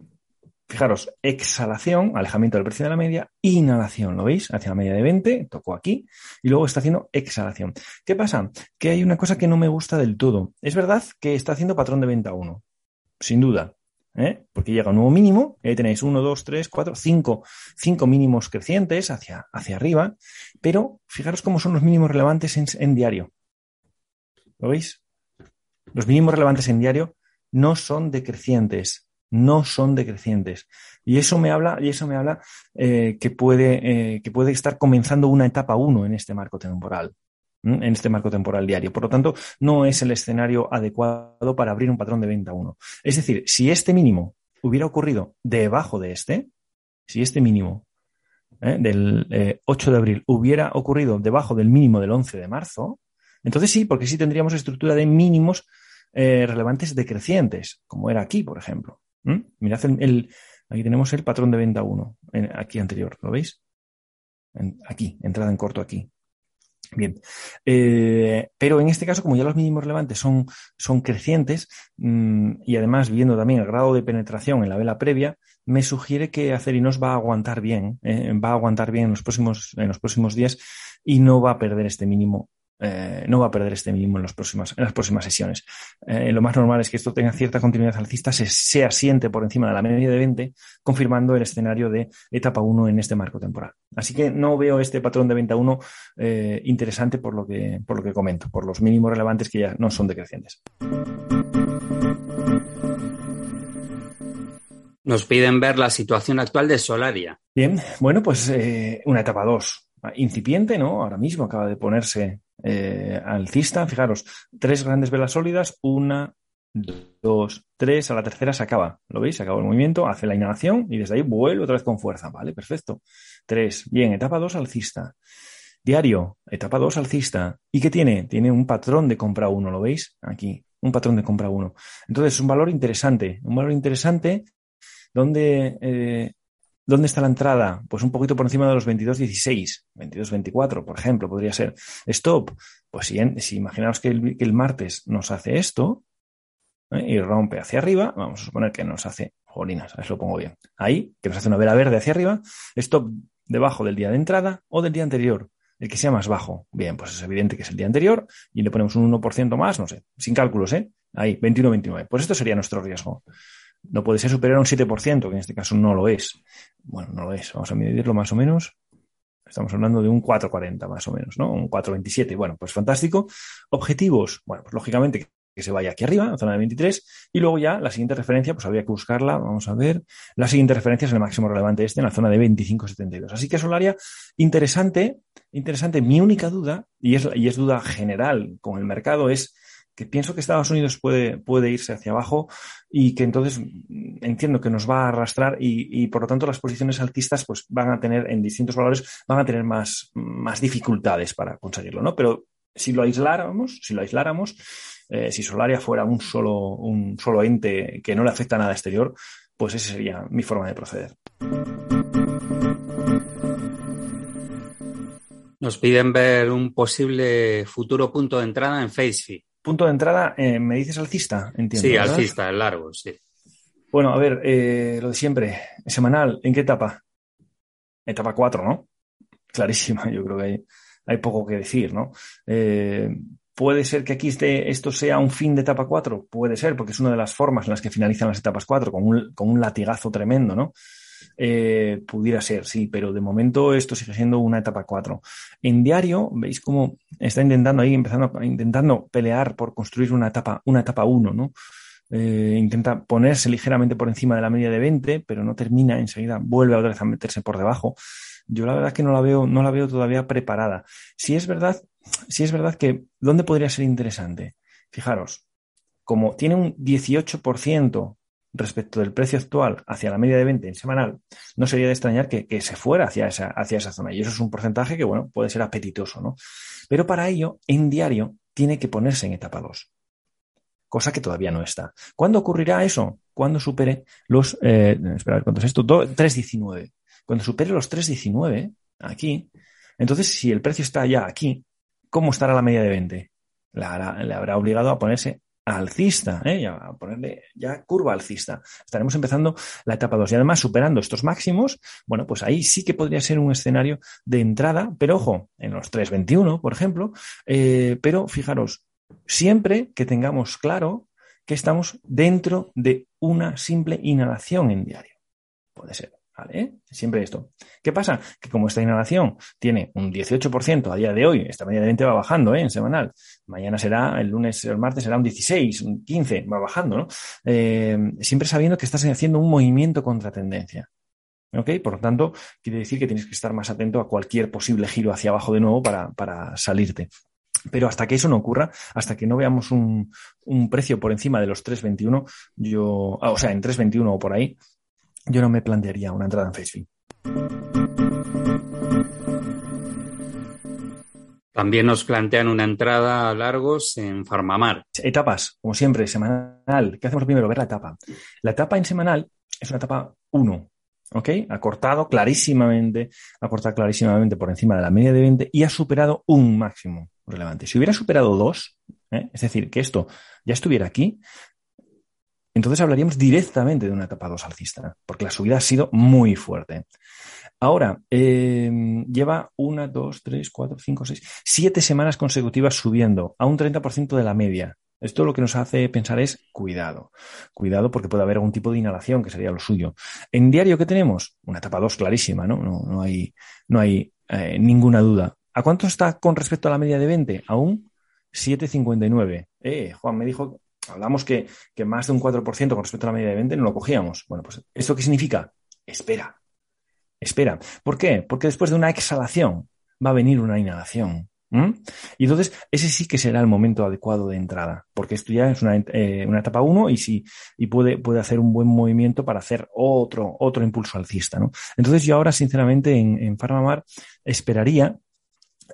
fijaros, exhalación, alejamiento del precio de la media, inhalación, ¿lo veis? Hacia la media de 20, tocó aquí, y luego está haciendo exhalación. ¿Qué pasa? Que hay una cosa que no me gusta del todo. Es verdad que está haciendo patrón de venta 1, sin duda. ¿Eh? Porque llega un nuevo mínimo, ahí tenéis 1, 2, 3, 4, 5, 5 mínimos crecientes hacia, hacia arriba, pero fijaros cómo son los mínimos relevantes en, diario. ¿Lo veis? Los mínimos relevantes en diario no son decrecientes, no son decrecientes. Y eso me habla, y eso me habla eh, que, puede, eh, que puede estar comenzando una etapa 1 en este marco temporal en este marco temporal diario. Por lo tanto, no es el escenario adecuado para abrir un patrón de venta 1. Es decir, si este mínimo hubiera ocurrido debajo de este, si este mínimo ¿eh? del 8 de abril hubiera ocurrido debajo del mínimo del 11 de marzo, entonces sí, porque sí tendríamos estructura de mínimos eh, relevantes decrecientes, como era aquí, por ejemplo. Mirad, el, aquí tenemos el patrón de venta 1, aquí anterior, ¿lo veis? aquí, entrada en corto aquí. Bien, eh, pero en este caso, como ya los mínimos relevantes son, son crecientes mmm, y además viendo también el grado de penetración en la vela previa, me sugiere que Acerinos va a aguantar bien, eh, va a aguantar bien en los próximos, en los próximos días y no va a perder este mínimo eh, no va a perder este mínimo en, los próximos, en las próximas sesiones. Eh, lo más normal es que esto tenga cierta continuidad alcista, se, se, asiente por encima de la media de 20, confirmando el escenario de etapa 1 en este marco temporal. Así que no veo este patrón de venta 1 eh, interesante por lo, que, por lo que comento, por los mínimos relevantes que ya no son decrecientes. Nos piden ver la situación actual de Solaria. Bien, bueno, pues una etapa 2 incipiente, ¿no? Ahora mismo acaba de ponerse eh, alcista. Fijaros, tres grandes velas sólidas, una, dos, tres, a la tercera se acaba. ¿Lo veis? Se acaba el movimiento, hace la inhalación y desde ahí vuelve otra vez con fuerza. Vale, perfecto. Tres. Bien, etapa dos, alcista. Diario, etapa dos, alcista. ¿Y qué tiene? Tiene un patrón de compra uno, ¿lo veis? Aquí, un patrón de compra uno. Entonces, es un valor interesante, un valor interesante donde eh, ¿Dónde está la entrada? Pues un poquito por encima de los 22.16, 22.24, por ejemplo, podría ser. Stop. Pues si, si imaginaos que el, martes nos hace esto ¿eh? y rompe hacia arriba, vamos a suponer que nos hace, jolinas, a ver si lo pongo bien. Ahí, que nos hace una vela verde hacia arriba, stop debajo del día de entrada o del día anterior. El que sea más bajo. Bien, pues es evidente que es el día anterior y le ponemos un 1% más, no sé, sin cálculos, ¿eh? Ahí, 21-29. Pues esto sería nuestro riesgo no puede ser superior a un 7%, que en este caso no lo es. Bueno, no lo es. Vamos a medirlo más o menos. Estamos hablando de un 4,40 más o menos, ¿no? Un 4,27. Bueno, pues fantástico. Objetivos. Bueno, pues lógicamente que se vaya aquí arriba, zona de 23, y luego ya la siguiente referencia, pues habría que buscarla, vamos a ver, la siguiente referencia es el máximo relevante este, en la zona de 25,72. Así que Solaria, interesante, interesante. Mi única duda, y es, y es duda general con el mercado, es que pienso que Estados Unidos puede, puede irse hacia abajo y que entonces entiendo que nos va a arrastrar y, y, por lo tanto las posiciones altistas pues van a tener en distintos valores van a tener más, más dificultades para conseguirlo, ¿no? Pero si lo aisláramos, si lo aisláramos, eh, si Solaria fuera un solo, un solo ente que no le afecta a nada exterior, pues esa sería mi forma de proceder. Nos piden ver un posible futuro punto de entrada en FaceFi. Punto de entrada, eh, ¿me dices alcista? Entiendo. Sí, ¿verdad? alcista, el largo, sí. Bueno, a ver, eh, lo de siempre. Semanal, ¿en qué etapa? Etapa 4, ¿no? Clarísima, yo creo que hay, hay poco que decir, ¿no? Eh, ¿Puede ser que aquí este, esto sea un fin de etapa 4? Puede ser, porque es una de las formas en las que finalizan las etapas 4, con un, con un latigazo tremendo, ¿no? Eh, pudiera ser, sí, pero de momento esto sigue siendo una etapa 4. En diario, veis cómo está intentando ahí, empezando, intentando pelear por construir una etapa, una etapa 1, ¿no? Eh, intenta ponerse ligeramente por encima de la media de 20, pero no termina, enseguida vuelve otra vez a meterse por debajo. Yo la verdad es que no la veo, no la veo todavía preparada. Si es verdad, si es verdad que, ¿dónde podría ser interesante? Fijaros, como tiene un 18% respecto del precio actual hacia la media de 20 en semanal, no sería de extrañar que, que, se fuera hacia esa, hacia esa zona. Y eso es un porcentaje que, bueno, puede ser apetitoso, ¿no? Pero para ello, en diario, tiene que ponerse en etapa 2. Cosa que todavía no está. ¿Cuándo ocurrirá eso? Cuando supere los, eh, espera, ¿cuánto es esto? 3.19. Cuando supere los 3.19, aquí, entonces si el precio está ya aquí, ¿cómo estará la media de 20? Le habrá, le habrá obligado a ponerse alcista, ¿eh? ya, a ponerle ya curva alcista. Estaremos empezando la etapa 2 y además superando estos máximos, bueno, pues ahí sí que podría ser un escenario de entrada, pero ojo, en los 3.21, por ejemplo, eh, pero fijaros, siempre que tengamos claro que estamos dentro de una simple inhalación en diario. Puede ser. ¿Vale? Siempre esto. ¿Qué pasa? Que como esta inhalación tiene un 18% a día de hoy, esta media de 20 va bajando ¿eh? en semanal, mañana será, el lunes, el martes será un 16, un 15, va bajando, ¿no? Eh, siempre sabiendo que estás haciendo un movimiento contra tendencia. ¿Ok? Por lo tanto, quiere decir que tienes que estar más atento a cualquier posible giro hacia abajo de nuevo para, para salirte. Pero hasta que eso no ocurra, hasta que no veamos un, un precio por encima de los 3.21, yo, ah, o sea, en 3.21 o por ahí, yo no me plantearía una entrada en Facebook. También nos plantean una entrada a largos en Farmamar. Etapas, como siempre, semanal. ¿Qué hacemos primero? Ver la etapa. La etapa en semanal es una etapa 1, ¿ok? Ha cortado clarísimamente, ha cortado clarísimamente por encima de la media de 20 y ha superado un máximo relevante. Si hubiera superado 2, ¿eh? es decir, que esto ya estuviera aquí, entonces hablaríamos directamente de una etapa 2 alcista, porque la subida ha sido muy fuerte. Ahora, eh, lleva una, dos, tres, cuatro, cinco, seis, siete semanas consecutivas subiendo a un 30% de la media. Esto lo que nos hace pensar es cuidado. Cuidado porque puede haber algún tipo de inhalación, que sería lo suyo. En diario, ¿qué tenemos? Una etapa 2 clarísima, ¿no? No, hay, no hay eh, ninguna duda. ¿A cuánto está con respecto a la media de 20? A un 7,59. Eh, Juan me dijo hablamos que, más de un 4% con respecto a la media de 20 no lo cogíamos. Bueno, pues ¿esto qué significa? Espera, espera. ¿Por qué? Porque después de una exhalación va a venir una inhalación. Y entonces ese sí que será el momento adecuado de entrada, porque esto ya es una, eh, etapa 1 y, sí, y puede, puede hacer un buen movimiento para hacer otro, otro impulso alcista. ¿no? Entonces yo ahora, sinceramente, en, en Farmamar esperaría,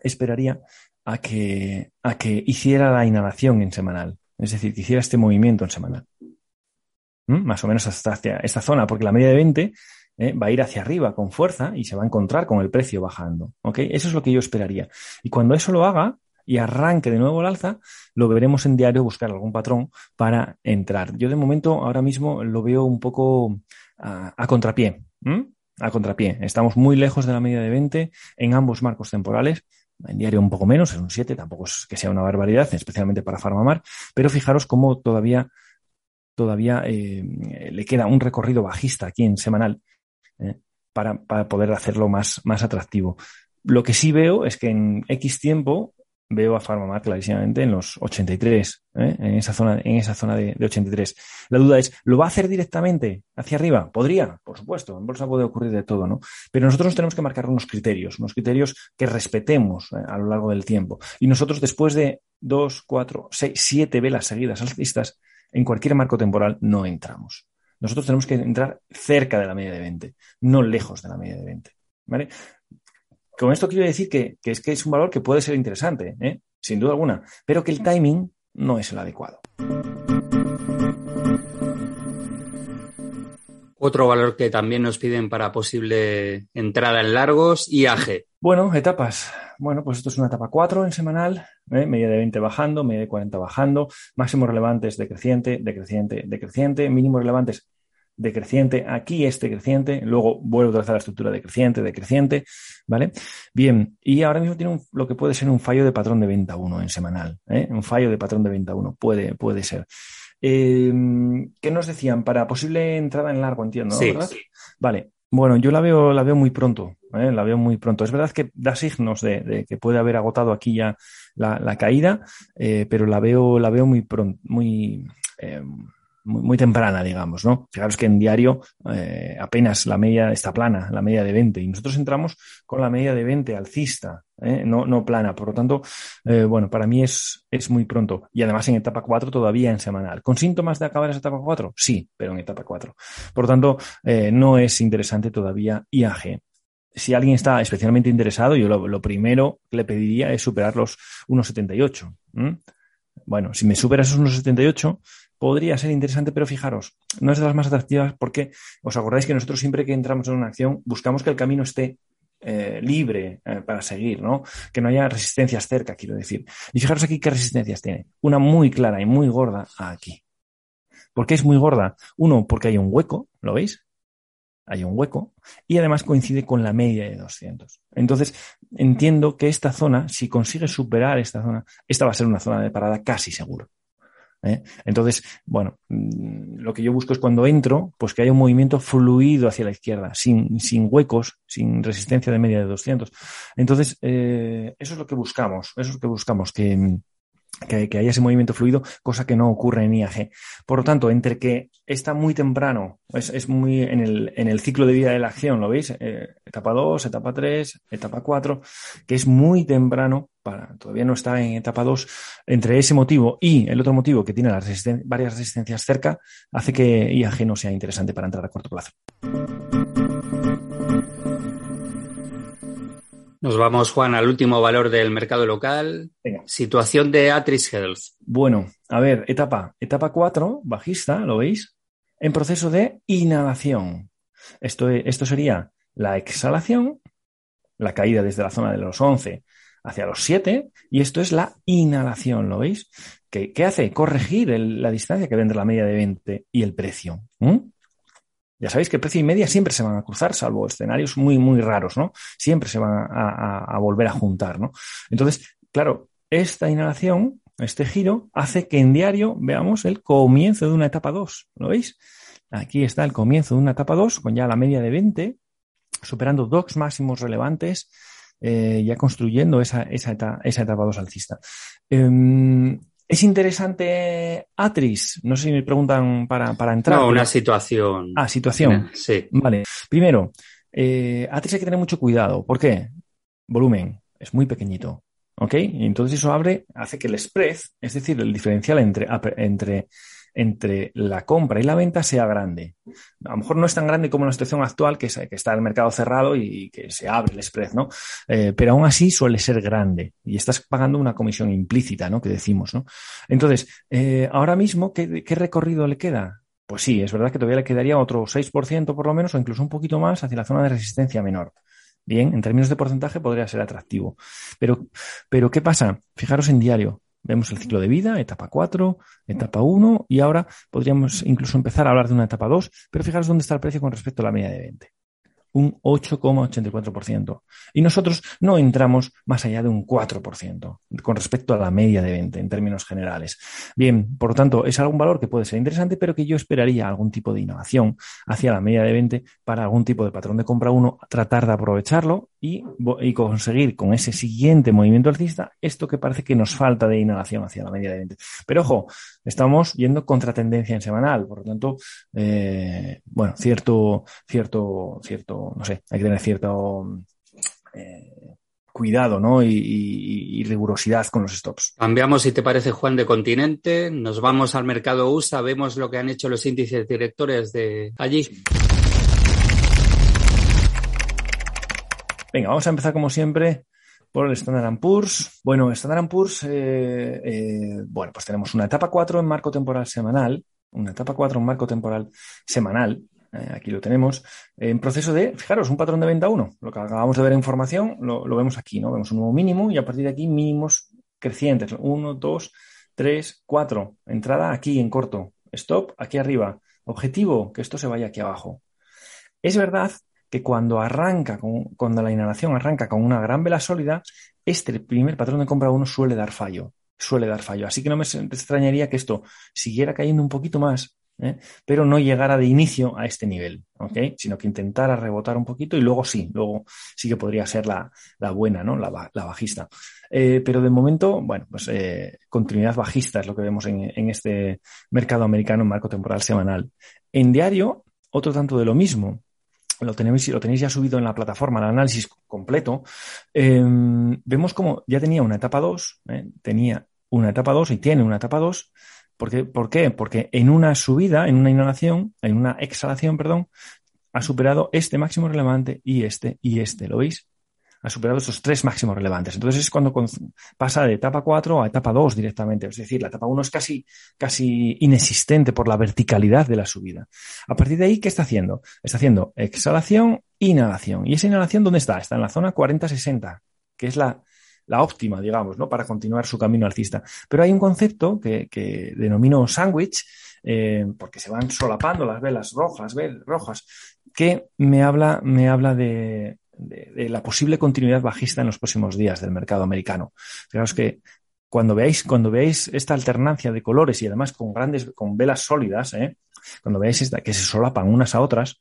esperaría a que, a que hiciera la inhalación en semanal. Es decir, que hiciera este movimiento en semanal. ¿Mm? Más o menos hasta esta zona, porque la media de 20 ¿eh? va a ir hacia arriba con fuerza y se va a encontrar con el precio bajando. Eso es lo que yo esperaría. Y cuando eso lo haga y arranque de nuevo el alza, lo veremos en diario buscar algún patrón para entrar. Yo de momento ahora mismo lo veo un poco a, contrapié. A contrapié. Estamos muy lejos de la media de 20 en ambos marcos temporales en diario un poco menos, es un 7, tampoco es que sea una barbaridad, especialmente para Farmamar, pero fijaros cómo todavía, todavía eh, le queda un recorrido bajista aquí en semanal eh, para, para, poder hacerlo más, más atractivo. Lo que sí veo es que en X tiempo veo a Farmamar clarísimamente en los 83, ¿eh? en esa zona, en esa zona de, 83. La duda es, ¿lo va a hacer directamente hacia arriba? Podría, por supuesto, en bolsa puede ocurrir de todo, ¿no? Pero nosotros tenemos que marcar unos criterios, unos criterios que respetemos ¿eh? a lo largo del tiempo. Y nosotros después de dos, cuatro, seis, siete velas seguidas alcistas, en cualquier marco temporal no entramos. Nosotros tenemos que entrar cerca de la media de 20, no lejos de la media de 20. ¿Vale? Con esto quiero decir que, es que es un valor que puede ser interesante, ¿eh? sin duda alguna, pero que el timing no es el adecuado. Otro valor que también nos piden para posible entrada en largos, IAG. Bueno, etapas. Bueno, pues esto es una etapa 4 en semanal, ¿eh? media de 20 bajando, media de 40 bajando, máximos relevantes decreciente, decreciente, decreciente, mínimos relevantes decreciente, aquí este creciente, luego vuelvo a trazar la estructura decreciente, decreciente, ¿vale? Bien, y ahora mismo tiene lo que puede ser un fallo de patrón de venta 1 en semanal, ¿eh? un fallo de patrón de venta 1, puede, puede ser. Eh, ¿Qué nos decían? Para posible entrada en largo, entiendo, sí, Vale, bueno, yo la veo, la veo muy pronto, ¿eh? la veo muy pronto. Es verdad que da signos de, que puede haber agotado aquí ya la, caída, eh, pero la veo, la veo muy pronto, muy, muy, temprana, digamos, ¿no? Fijaros que en diario eh, apenas la media está plana, la media de 20, y nosotros entramos con la media de 20 alcista, ¿eh? no, no plana. Por lo tanto, eh, bueno, para mí es, es muy pronto. Y además en etapa 4 todavía en semanal. ¿Con síntomas de acabar esa etapa 4? Sí, pero en etapa 4. Por lo tanto, no es interesante todavía IAG si alguien está especialmente interesado, yo lo, primero que le pediría es superar los 1,78. Bueno, si me superas esos 1,78, podría ser interesante, pero fijaros, no es de las más atractivas porque os acordáis que nosotros siempre que entramos en una acción buscamos que el camino esté eh, libre eh, para seguir, ¿no? Que no haya resistencias cerca, quiero decir. Y fijaros aquí qué resistencias tiene. Una muy clara y muy gorda aquí. ¿Por qué es muy gorda? Uno, porque hay un hueco, ¿lo veis? Hay un hueco y además coincide con la media de 200. Entonces, entiendo que esta zona, si consigue superar esta zona, esta va a ser una zona de parada casi seguro. ¿Eh? Entonces, bueno, mm, lo que yo busco es cuando entro, pues que haya un movimiento fluido hacia la izquierda, sin, sin huecos, sin resistencia de media de 200. Entonces, eh, eso es lo que buscamos, eso es lo que buscamos, que, que, haya ese movimiento fluido, cosa que no ocurre en IAG. Por lo tanto, entre que está muy temprano, es, muy en el, en el, ciclo de vida de la acción, ¿lo veis? Eh, etapa 2, etapa 3, etapa 4, que es muy temprano, para, todavía no está en etapa 2, entre ese motivo y el otro motivo que tiene las varias resistencias cerca, hace que IAG no sea interesante para entrar a corto plazo. Nos vamos, Juan, al último valor del mercado local. Situación de Atris Health. Bueno, a ver, etapa, etapa 4, bajista, ¿lo veis? En proceso de inhalación. Esto, esto sería la exhalación, la caída desde la zona de los 11 hacia los 7, y esto es la inhalación, ¿lo veis? ¿Qué, hace? Corregir la distancia que vende la media de 20 y el precio. Ya sabéis que precio y media siempre se van a cruzar, salvo escenarios muy, muy raros, ¿no? Siempre se van a, volver a juntar, ¿no? Entonces, claro, esta inhalación, este giro, hace que en diario veamos el comienzo de una etapa 2. ¿Lo veis? Aquí está el comienzo de una etapa 2 con ya la media de 20, superando dos máximos relevantes, eh, ya construyendo esa, esa, etapa 2 alcista. Em, ¿Es interesante Atris? No sé si me preguntan para, para entrar. No, una situación. Ah, situación. Sí. Vale. Primero, eh, Atris hay que tener mucho cuidado. ¿Por qué? Volumen. Es muy pequeñito. ¿Ok? Y entonces eso abre, hace que el spread, es decir, el diferencial entre, entre entre la compra y la venta sea grande. A lo mejor no es tan grande como la situación actual, que, que está el mercado cerrado y que se abre el spread, ¿no? Eh, pero aún así suele ser grande y estás pagando una comisión implícita, ¿no? Que decimos, ¿no? Entonces, eh, ahora mismo, ¿qué, ¿qué recorrido le queda? Pues sí, es verdad que todavía le quedaría otro 6% por lo menos o incluso un poquito más hacia la zona de resistencia menor. Bien, en términos de porcentaje podría ser atractivo. Pero, pero ¿qué pasa? Fijaros en diario. Vemos el ciclo de vida, etapa 4, etapa 1 y ahora podríamos incluso empezar a hablar de una etapa 2, pero fijaros dónde está el precio con respecto a la media de 20 un 8,84%. Y nosotros no entramos más allá de un 4% con respecto a la media de 20 en términos generales. Bien, por lo tanto, es algún valor que puede ser interesante, pero que yo esperaría algún tipo de innovación hacia la media de 20 para algún tipo de patrón de compra 1, tratar de aprovecharlo y, y, conseguir con ese siguiente movimiento alcista esto que parece que nos falta de innovación hacia la media de 20. Pero ojo, estamos yendo contra tendencia en semanal, por lo tanto, eh, bueno, cierto, cierto, cierto no sé, hay que tener cierto eh, cuidado ¿no? Y, rigurosidad con los stops. Cambiamos, si te parece, Juan, de continente, nos vamos al mercado USA, vemos lo que han hecho los índices directores de allí. Venga, vamos a empezar como siempre por el Standard Poor's. Bueno, Standard Poor's, eh, eh, bueno, pues tenemos una etapa 4 en marco temporal semanal, una etapa 4 en marco temporal semanal, eh, aquí lo tenemos, en proceso de, fijaros, un patrón de venta 1. Lo que acabamos de ver en información lo, vemos aquí, ¿no? Vemos un nuevo mínimo y a partir de aquí mínimos crecientes. 1, 2, 3, 4. Entrada aquí en corto. Stop aquí arriba. Objetivo, que esto se vaya aquí abajo. Es verdad que cuando arranca, cuando la inhalación arranca con una gran vela sólida, este primer patrón de compra 1 suele dar fallo. Suele dar fallo. Así que no me extrañaría que esto siguiera cayendo un poquito más ¿eh? pero no llegara de inicio a este nivel, sino que intentara rebotar un poquito y luego sí, luego sí que podría ser la, buena, ¿no? la, bajista. Eh, pero de momento, bueno, pues eh, continuidad bajista es lo que vemos en, este mercado americano en marco temporal semanal. En diario, otro tanto de lo mismo. Lo tenéis, ya subido en la plataforma, el análisis completo. Em, vemos como ya tenía una etapa 2, tenía una etapa 2 y tiene una etapa 2, ¿Por qué? Porque en una subida, en una inhalación, en una exhalación, perdón, ha superado este máximo relevante y este y este. ¿Lo veis? Ha superado esos tres máximos relevantes. Entonces es cuando pasa de etapa 4 a etapa 2 directamente. Es decir, la etapa 1 es casi, casi inexistente por la verticalidad de la subida. A partir de ahí, ¿qué está haciendo? Está haciendo exhalación, inhalación. ¿Y esa inhalación dónde está? Está en la zona 40-60, que es la, la óptima, digamos, ¿no? Para continuar su camino alcista. Pero hay un concepto que, que denomino sándwich, eh, porque se van solapando las velas rojas, rojas, que me habla, me habla de, de, la posible continuidad bajista en los próximos días del mercado americano. Fijaos que cuando veáis, cuando veáis esta alternancia de colores y además con grandes, con velas sólidas, ¿eh? cuando veáis esta, que se solapan unas a otras,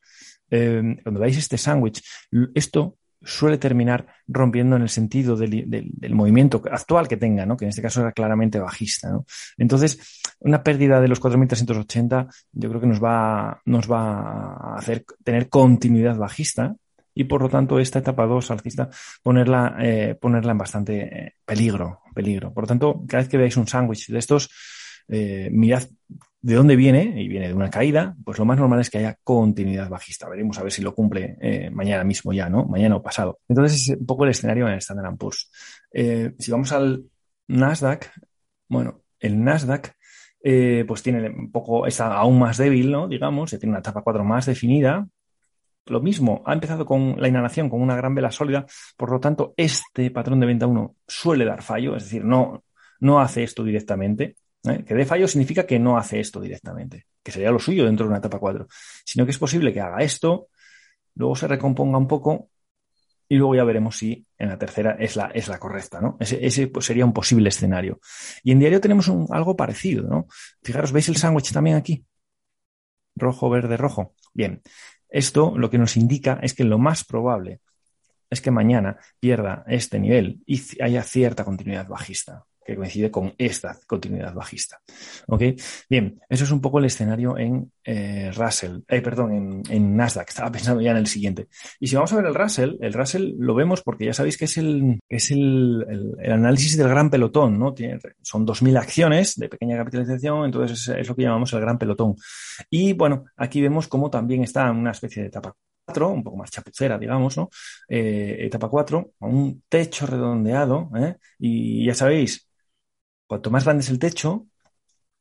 eh, cuando veáis este sándwich, esto suele terminar rompiendo en el sentido del, del, movimiento actual que tenga, ¿no? que en este caso era claramente bajista. ¿no? Entonces, una pérdida de los 4.380 yo creo que nos va, nos va a hacer tener continuidad bajista y por lo tanto esta etapa 2 alcista ponerla, eh, ponerla en bastante eh, peligro, peligro. Por lo tanto, cada vez que veáis un sándwich de estos, eh, mirad de dónde viene, y viene de una caída, pues lo más normal es que haya continuidad bajista. Veremos a ver si lo cumple eh, mañana mismo ya, ¿no? Mañana o pasado. Entonces es un poco el escenario en el Standard Poor's. Eh, si vamos al Nasdaq, bueno, el Nasdaq pues tiene un poco, está aún más débil, ¿no? Digamos, tiene una etapa 4 más definida, lo mismo, ha empezado con la inhalación con una gran vela sólida, por lo tanto, este patrón de venta 1 suele dar fallo, es decir, no, no hace esto directamente. ¿eh? Que dé fallo significa que no hace esto directamente, que sería lo suyo dentro de una etapa 4, sino que es posible que haga esto, luego se recomponga un poco y luego ya veremos si en la tercera es la, es la correcta, ¿no? Ese, pues, sería un posible escenario. Y en diario tenemos algo parecido, ¿no? Fijaros, ¿veis el sándwich también aquí? Rojo, verde, rojo. Bien, esto lo que nos indica es que lo más probable es que mañana pierda este nivel y haya cierta continuidad bajista que coincide con esta continuidad bajista. ¿Ok? Bien, eso es un poco el escenario en eh, Russell, eh, perdón, en, Nasdaq. Estaba pensando ya en el siguiente. Y si vamos a ver el Russell, el Russell lo vemos porque ya sabéis que es el, es el, análisis del gran pelotón, ¿no? Tiene, son 2.000 acciones de pequeña capitalización, entonces es, lo que llamamos el gran pelotón. Y bueno, aquí vemos cómo también está en una especie de etapa un poco más chapucera, digamos, ¿no? Eh, etapa 4, un techo redondeado, ¿eh? y ya sabéis, Cuanto más grande es el techo,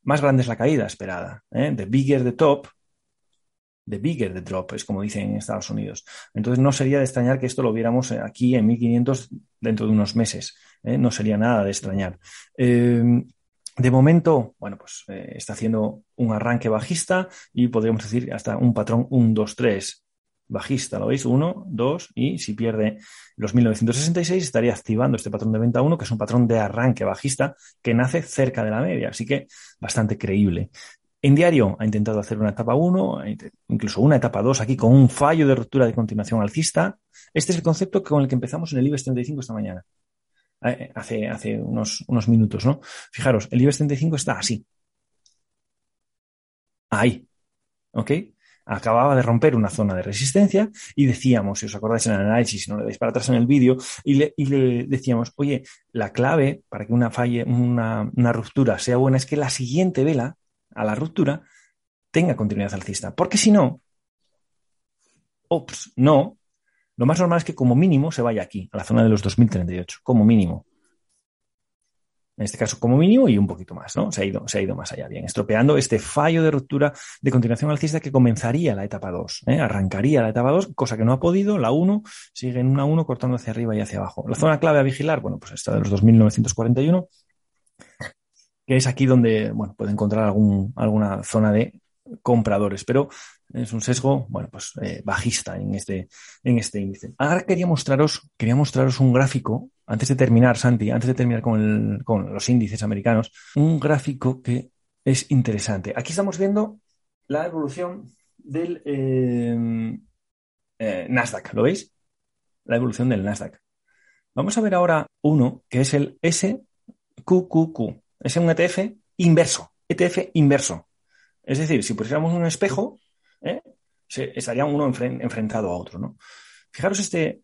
más grande es la caída esperada. ¿eh? The bigger the top, the bigger the drop, es como dicen en Estados Unidos. Entonces no sería de extrañar que esto lo viéramos aquí en 1500 dentro de unos meses. ¿eh? No sería nada de extrañar. Eh, de momento, bueno, pues está haciendo un arranque bajista y podríamos decir hasta un patrón 1, 2, 3 bajista, ¿lo veis? 1, 2 y si pierde los 1966 estaría activando este patrón de venta 1, que es un patrón de arranque bajista que nace cerca de la media, así que bastante creíble. En diario ha intentado hacer una etapa 1, incluso una etapa 2 aquí con un fallo de ruptura de continuación alcista. Este es el concepto con el que empezamos en el IBEX 35 esta mañana. Eh, hace, unos, unos minutos, ¿no? Fijaros, el IBEX 35 está así. Ahí. ¿Ok? Acababa de romper una zona de resistencia y decíamos, si os acordáis en el análisis, si no le dais para atrás en el vídeo, y le, decíamos, oye, la clave para que una, falle, una, ruptura sea buena es que la siguiente vela a la ruptura tenga continuidad alcista. Porque si no, ops, no, lo más normal es que como mínimo se vaya aquí, a la zona de los 2038, como mínimo en este caso como mínimo, y un poquito más, ¿no? Se ha ido, se ha ido más allá, bien, estropeando este fallo de ruptura de continuación alcista que comenzaría la etapa 2, ¿eh? arrancaría la etapa 2, cosa que no ha podido, la 1 sigue en una 1 cortando hacia arriba y hacia abajo. La zona clave a vigilar, bueno, pues esta de los 2.941, que es aquí donde, bueno, puede encontrar algún, alguna zona de compradores, pero es un sesgo, bueno, pues eh, bajista en este, en este índice. Ahora quería mostraros, quería mostraros un gráfico, antes de terminar, Santi, antes de terminar con, los índices americanos, un gráfico que es interesante. Aquí estamos viendo la evolución del eh, eh, Nasdaq, ¿lo veis? La evolución del Nasdaq. Vamos a ver ahora uno que es el SQQQ. Es un ETF inverso, ETF inverso. Es decir, si pusiéramos un espejo, ¿eh? estaría uno enfrentado a otro, ¿no? Fijaros este,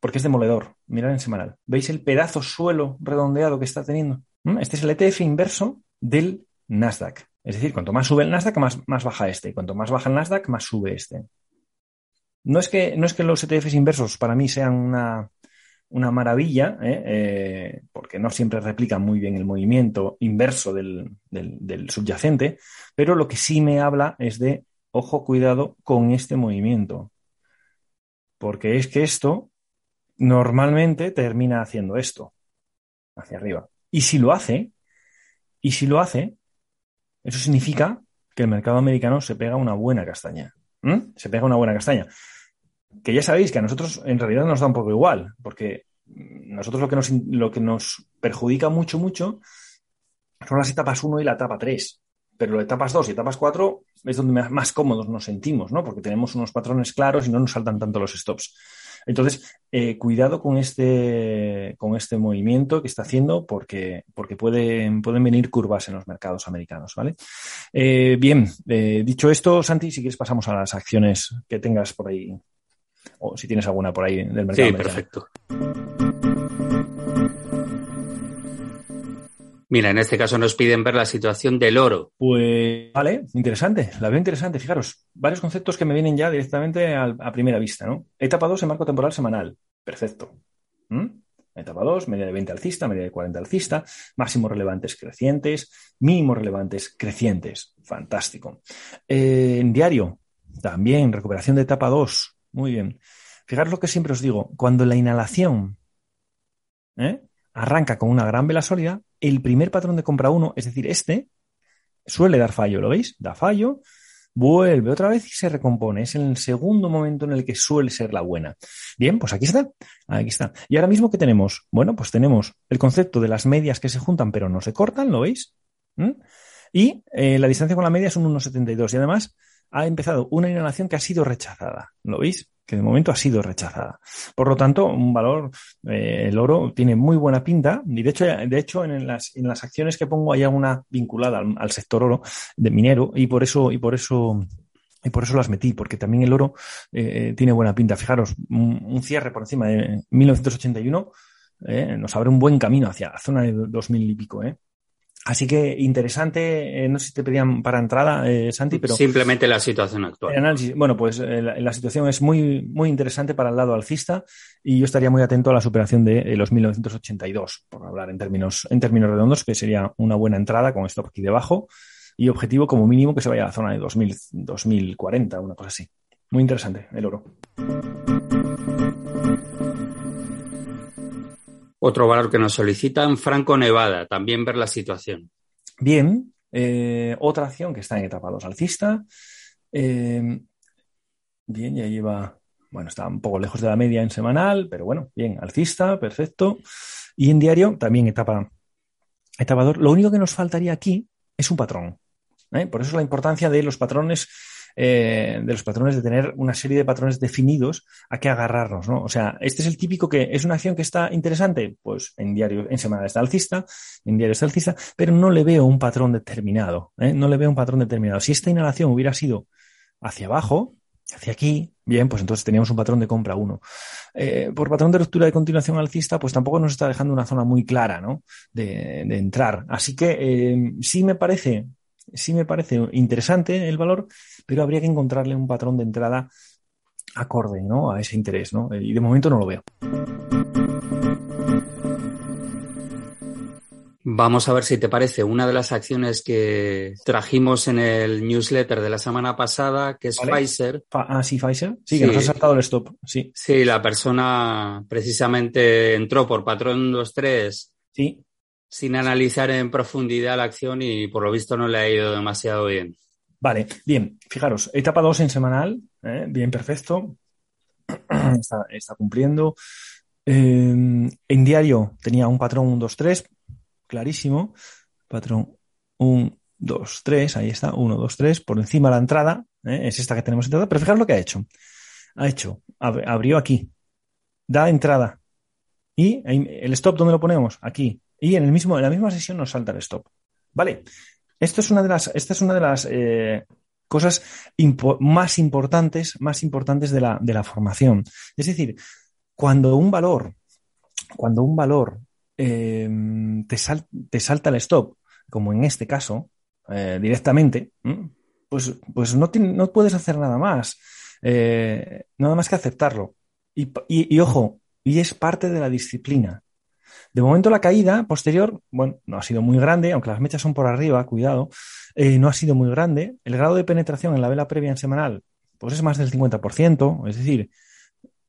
porque es demoledor. Mirad en semanal. ¿Veis el pedazo suelo redondeado que está teniendo? ¿Mm? Este es el ETF inverso del Nasdaq. Es decir, cuanto más sube el Nasdaq, más, baja este. Y cuanto más baja el Nasdaq, más sube este. No es que, no es que los ETFs inversos para mí sean una, una maravilla, ¿eh? Eh, porque no siempre replican muy bien el movimiento inverso del, subyacente, pero lo que sí me habla es de, ojo, cuidado con este movimiento, porque es que esto normalmente termina haciendo esto, hacia arriba. Y si lo hace, y si lo hace, eso significa que el mercado americano se pega una buena castaña. Se pega una buena castaña que ya sabéis que a nosotros en realidad nos da un poco igual, porque nosotros lo que nos, lo que nos perjudica mucho, mucho son las etapas 1 y la etapa 3. Pero etapas 2 y etapas 4 es donde más cómodos nos sentimos, ¿no? Porque tenemos unos patrones claros y no nos saltan tanto los stops. Entonces, eh, cuidado con este, con este movimiento que está haciendo porque, porque pueden, pueden venir curvas en los mercados americanos, ¿vale? Eh, bien, eh, dicho esto, Santi, si quieres pasamos a las acciones que tengas por ahí, o si tienes alguna por ahí del mercado. Sí, perfecto. Mira, en este caso nos piden ver la situación del oro. Pues vale, interesante, la veo interesante. Fijaros, varios conceptos que me vienen ya directamente a, primera vista, ¿no? Etapa 2 en marco temporal semanal. Perfecto. ¿Mm? Etapa 2, media de 20 alcista, media de 40 alcista, máximos relevantes crecientes, mínimos relevantes crecientes. Fantástico. Eh, en diario, también recuperación de etapa 2. Muy bien. Fijaros lo que siempre os digo, cuando la inhalación ¿eh? arranca con una gran vela sólida, el primer patrón de compra 1, es decir, este, suele dar fallo, ¿lo veis? Da fallo, vuelve otra vez y se recompone. Es el segundo momento en el que suele ser la buena. Bien, pues aquí está, aquí está. Y ahora mismo, ¿qué tenemos? Bueno, pues tenemos el concepto de las medias que se juntan pero no se cortan, ¿lo veis? ¿Mm? Y eh, la distancia con la media es un 1,72 y además ha empezado una inhalación que ha sido rechazada, ¿lo veis? que de momento ha sido rechazada. Por lo tanto, un valor, eh, el oro tiene muy buena pinta y de hecho, de hecho en, las, en las acciones que pongo hay alguna vinculada al, sector oro de minero y por eso, y por eso y por eso las metí, porque también el oro eh, tiene buena pinta. Fijaros, un, cierre por encima de 1981 eh, nos abre un buen camino hacia la zona de 2000 y pico. ¿eh? Así que interesante, eh, no sé si te pedían para entrada, eh, Santi, pero... Simplemente la situación actual. bueno, pues eh, la, situación es muy, muy interesante para el lado alcista y yo estaría muy atento a la superación de los 1982, por hablar en términos, en términos redondos, que sería una buena entrada con esto aquí debajo y objetivo como mínimo que se vaya a la zona de 2000, 2040, una cosa así. Muy interesante el oro. Otro valor que nos solicitan, Franco Nevada, también ver la situación. Bien, eh, otra acción que está en etapa 2 alcista. Eh, bien, ya lleva, bueno, está un poco lejos de la media en semanal, pero bueno, bien, alcista, perfecto. Y en diario, también etapa, etapa 2. Lo único que nos faltaría aquí es un patrón. ¿eh? Por eso la importancia de los patrones eh, de los patrones, de tener una serie de patrones definidos a qué agarrarnos, ¿no? O sea, este es el típico que es una acción que está interesante, pues en diario, en semana está alcista, en diario está alcista, pero no le veo un patrón determinado, ¿eh? no le veo un patrón determinado. Si esta inhalación hubiera sido hacia abajo, hacia aquí, bien, pues entonces teníamos un patrón de compra 1. Eh, por patrón de ruptura de continuación alcista, pues tampoco nos está dejando una zona muy clara, ¿no? De, entrar. Así que sí me parece sí me parece interesante el valor, pero habría que encontrarle un patrón de entrada acorde ¿no? a ese interés, ¿no? Y de momento no lo veo. Vamos a ver si te parece una de las acciones que trajimos en el newsletter de la semana pasada, que es Pfizer. ah, sí, Pfizer. Sí, que nos ha saltado el stop. Sí. Sí, la persona precisamente entró por patrón 2-3. Sí sin analizar en profundidad la acción y por lo visto no le ha ido demasiado bien. Vale, bien, fijaros, etapa 2 en semanal, ¿eh? bien perfecto, está, cumpliendo. Em, en diario tenía un patrón 1, 2, 3, clarísimo, patrón 1, 2, 3, ahí está, 1, 2, 3, por encima de la entrada, ¿eh? es esta que tenemos entrada, pero fijaros lo que ha hecho. Ha hecho, abrió aquí, da entrada. ¿Y el stop dónde lo ponemos? Aquí, y en, el mismo, en la misma sesión nos salta el stop. Vale, esto es una de las, esta es una de las eh, cosas más importantes, más importantes de la, de la, formación. Es decir, cuando un valor, cuando un valor eh, te, te, salta el stop, como en este caso, eh, directamente, pues, pues no, no, puedes hacer nada más. nada más que aceptarlo. y, y ojo, y es parte de la disciplina. De momento la caída posterior, bueno, no ha sido muy grande, aunque las mechas son por arriba, cuidado, eh, no ha sido muy grande. El grado de penetración en la vela previa en semanal, pues es más del 50%, es decir,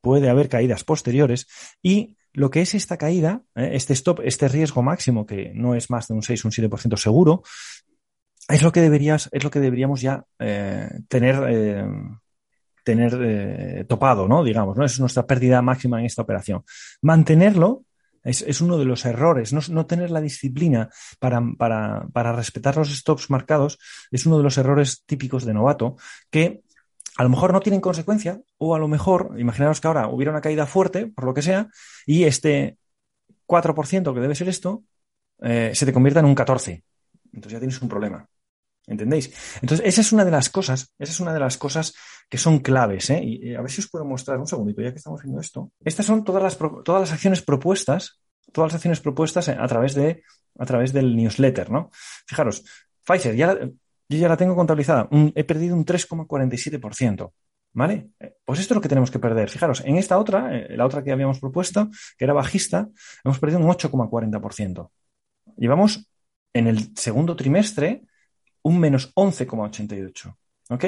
puede haber caídas posteriores. Y lo que es esta caída, eh, este stop, este riesgo máximo, que no es más de un 6, un 7% seguro, es lo que deberías, es lo que deberíamos ya eh, tener, tener topado, ¿no? Digamos, ¿no? Es nuestra pérdida máxima en esta operación. Mantenerlo Es, uno de los errores. No, tener la disciplina para, para, respetar los stops marcados es uno de los errores típicos de novato que a lo mejor no tienen consecuencia o a lo mejor, imaginaros que ahora hubiera una caída fuerte, por lo que sea, y este 4% que debe ser esto, eh, se te convierta en un 14. Entonces ya tienes un problema. ¿Entendéis? Entonces, esa es una de las cosas, esa es una de las cosas que son claves, ¿eh? Y, a ver si os puedo mostrar un segundito, ya que estamos viendo esto. Estas son todas las, todas las acciones propuestas, todas las acciones propuestas a través de, a través del newsletter, ¿no? Fijaros, Pfizer, ya yo ya la tengo contabilizada, he perdido un 3,47%. ¿Vale? Pues esto es lo que tenemos que perder. Fijaros, en esta otra, eh, la otra que habíamos propuesto, que era bajista, hemos perdido un 8,40%. Llevamos en el segundo trimestre un menos 11,88. ¿Ok?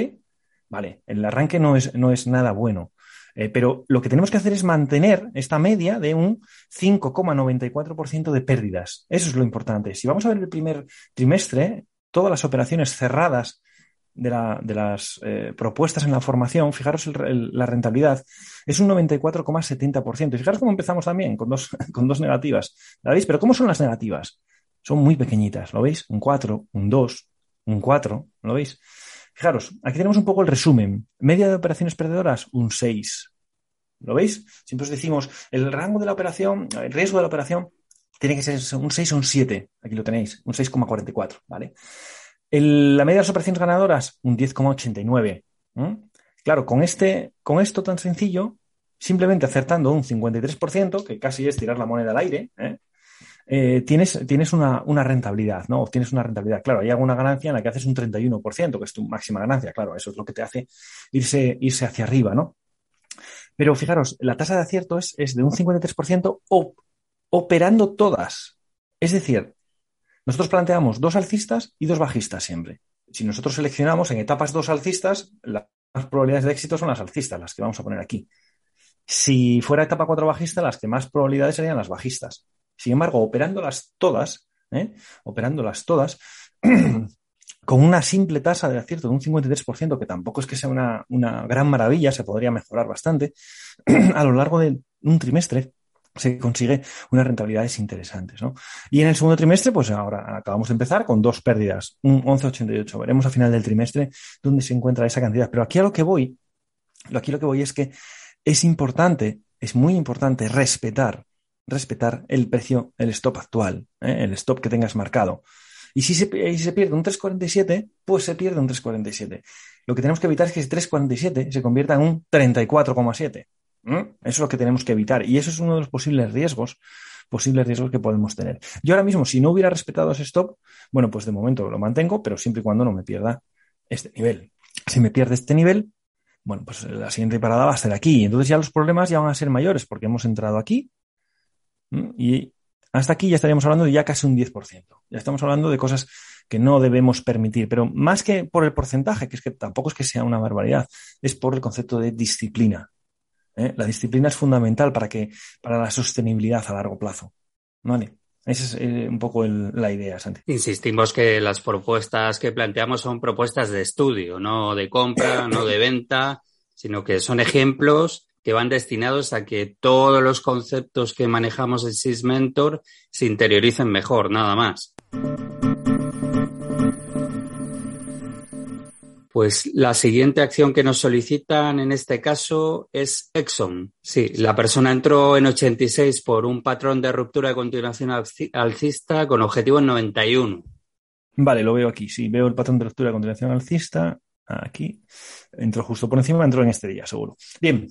Vale, el arranque no es, no es nada bueno. Eh, pero lo que tenemos que hacer es mantener esta media de un 5,94% de pérdidas. Eso es lo importante. Si vamos a ver el primer trimestre, todas las operaciones cerradas de, las eh, propuestas en la formación, fijaros la rentabilidad, es un 94,70%. Y fijaros cómo empezamos también con dos, con dos negativas. ¿La veis? Pero ¿cómo son las negativas? Son muy pequeñitas, ¿lo veis? Un 4, un 2, un 4, ¿lo veis? Fijaros, aquí tenemos un poco el resumen. Media de operaciones perdedoras, un 6. ¿Lo veis? Siempre os decimos, el rango de la operación, el riesgo de la operación tiene que ser un 6 o un 7. Aquí lo tenéis, un 6,44, ¿vale? la media de las operaciones ganadoras, un 10,89. Claro, con, este, con esto tan sencillo, simplemente acertando un 53%, que casi es tirar la moneda al aire, ¿eh? Eh, tienes, tienes una, rentabilidad, ¿no? Obtienes una rentabilidad. Claro, hay alguna ganancia en la que haces un 31%, que es tu máxima ganancia, claro, eso es lo que te hace irse, irse hacia arriba, ¿no? Pero fijaros, la tasa de acierto es, de un 53% operando todas. Es decir, nosotros planteamos dos alcistas y dos bajistas siempre. Si nosotros seleccionamos en etapas dos alcistas, las probabilidades de éxito son las alcistas, las que vamos a poner aquí. Si fuera etapa cuatro bajista, las que más probabilidades serían las bajistas. Sin embargo, operándolas todas, ¿eh? operándolas todas, con una simple tasa de acierto de un 53%, que tampoco es que sea una, gran maravilla, se podría mejorar bastante, a lo largo de un trimestre se consigue unas rentabilidades interesantes. ¿no? Y en el segundo trimestre, pues ahora acabamos de empezar con dos pérdidas, un 11,88. Veremos a final del trimestre dónde se encuentra esa cantidad. Pero aquí a lo que voy, aquí lo que voy es que es importante, es muy importante respetar respetar el precio, el stop actual, ¿eh? el stop que tengas marcado. Y si se, pierde un 347, pues se pierde un 347. Lo que tenemos que evitar es que ese 347 se convierta en un 34,7. Eso es lo que tenemos que evitar. Y eso es uno de los posibles riesgos, posibles riesgos que podemos tener. Yo ahora mismo, si no hubiera respetado ese stop, bueno, pues de momento lo mantengo, pero siempre y cuando no me pierda este nivel. Si me pierde este nivel, bueno, pues la siguiente parada va a ser aquí. Entonces ya los problemas ya van a ser mayores porque hemos entrado aquí, y hasta aquí ya estaríamos hablando de ya casi un 10%. Ya estamos hablando de cosas que no debemos permitir, pero más que por el porcentaje, que es que tampoco es que sea una barbaridad, es por el concepto de disciplina. ¿eh? La disciplina es fundamental para que, para la sostenibilidad a largo plazo. ¿Vale? Esa es eh, un poco la idea, Santi. Insistimos que las propuestas que planteamos son propuestas de estudio, no de compra, no de venta, sino que son ejemplos que van destinados a que todos los conceptos que manejamos en SysMentor se interioricen mejor, nada más. Pues la siguiente acción que nos solicitan en este caso es Exxon. Sí, la persona entró en 86 por un patrón de ruptura de continuación alcista con objetivo en 91. Vale, lo veo aquí. Sí, veo el patrón de ruptura de continuación alcista. Aquí. Entró justo por encima, entró en este día, seguro. Bien,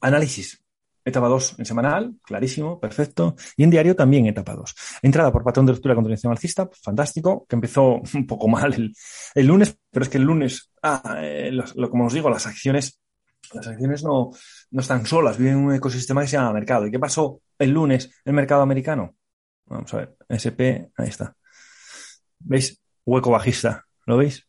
Análisis. Etapa 2 en semanal, clarísimo, perfecto. Y en diario también etapa 2. Entrada por patrón de ruptura con continuación alcista, fantástico, que empezó un poco mal el, lunes, pero es que el lunes, ah, eh, como os digo, las acciones, las acciones no, no están solas, viven en un ecosistema que se llama mercado. ¿Y qué pasó el lunes el mercado americano? Vamos a ver, SP, ahí está. ¿Veis? Hueco bajista, ¿lo veis?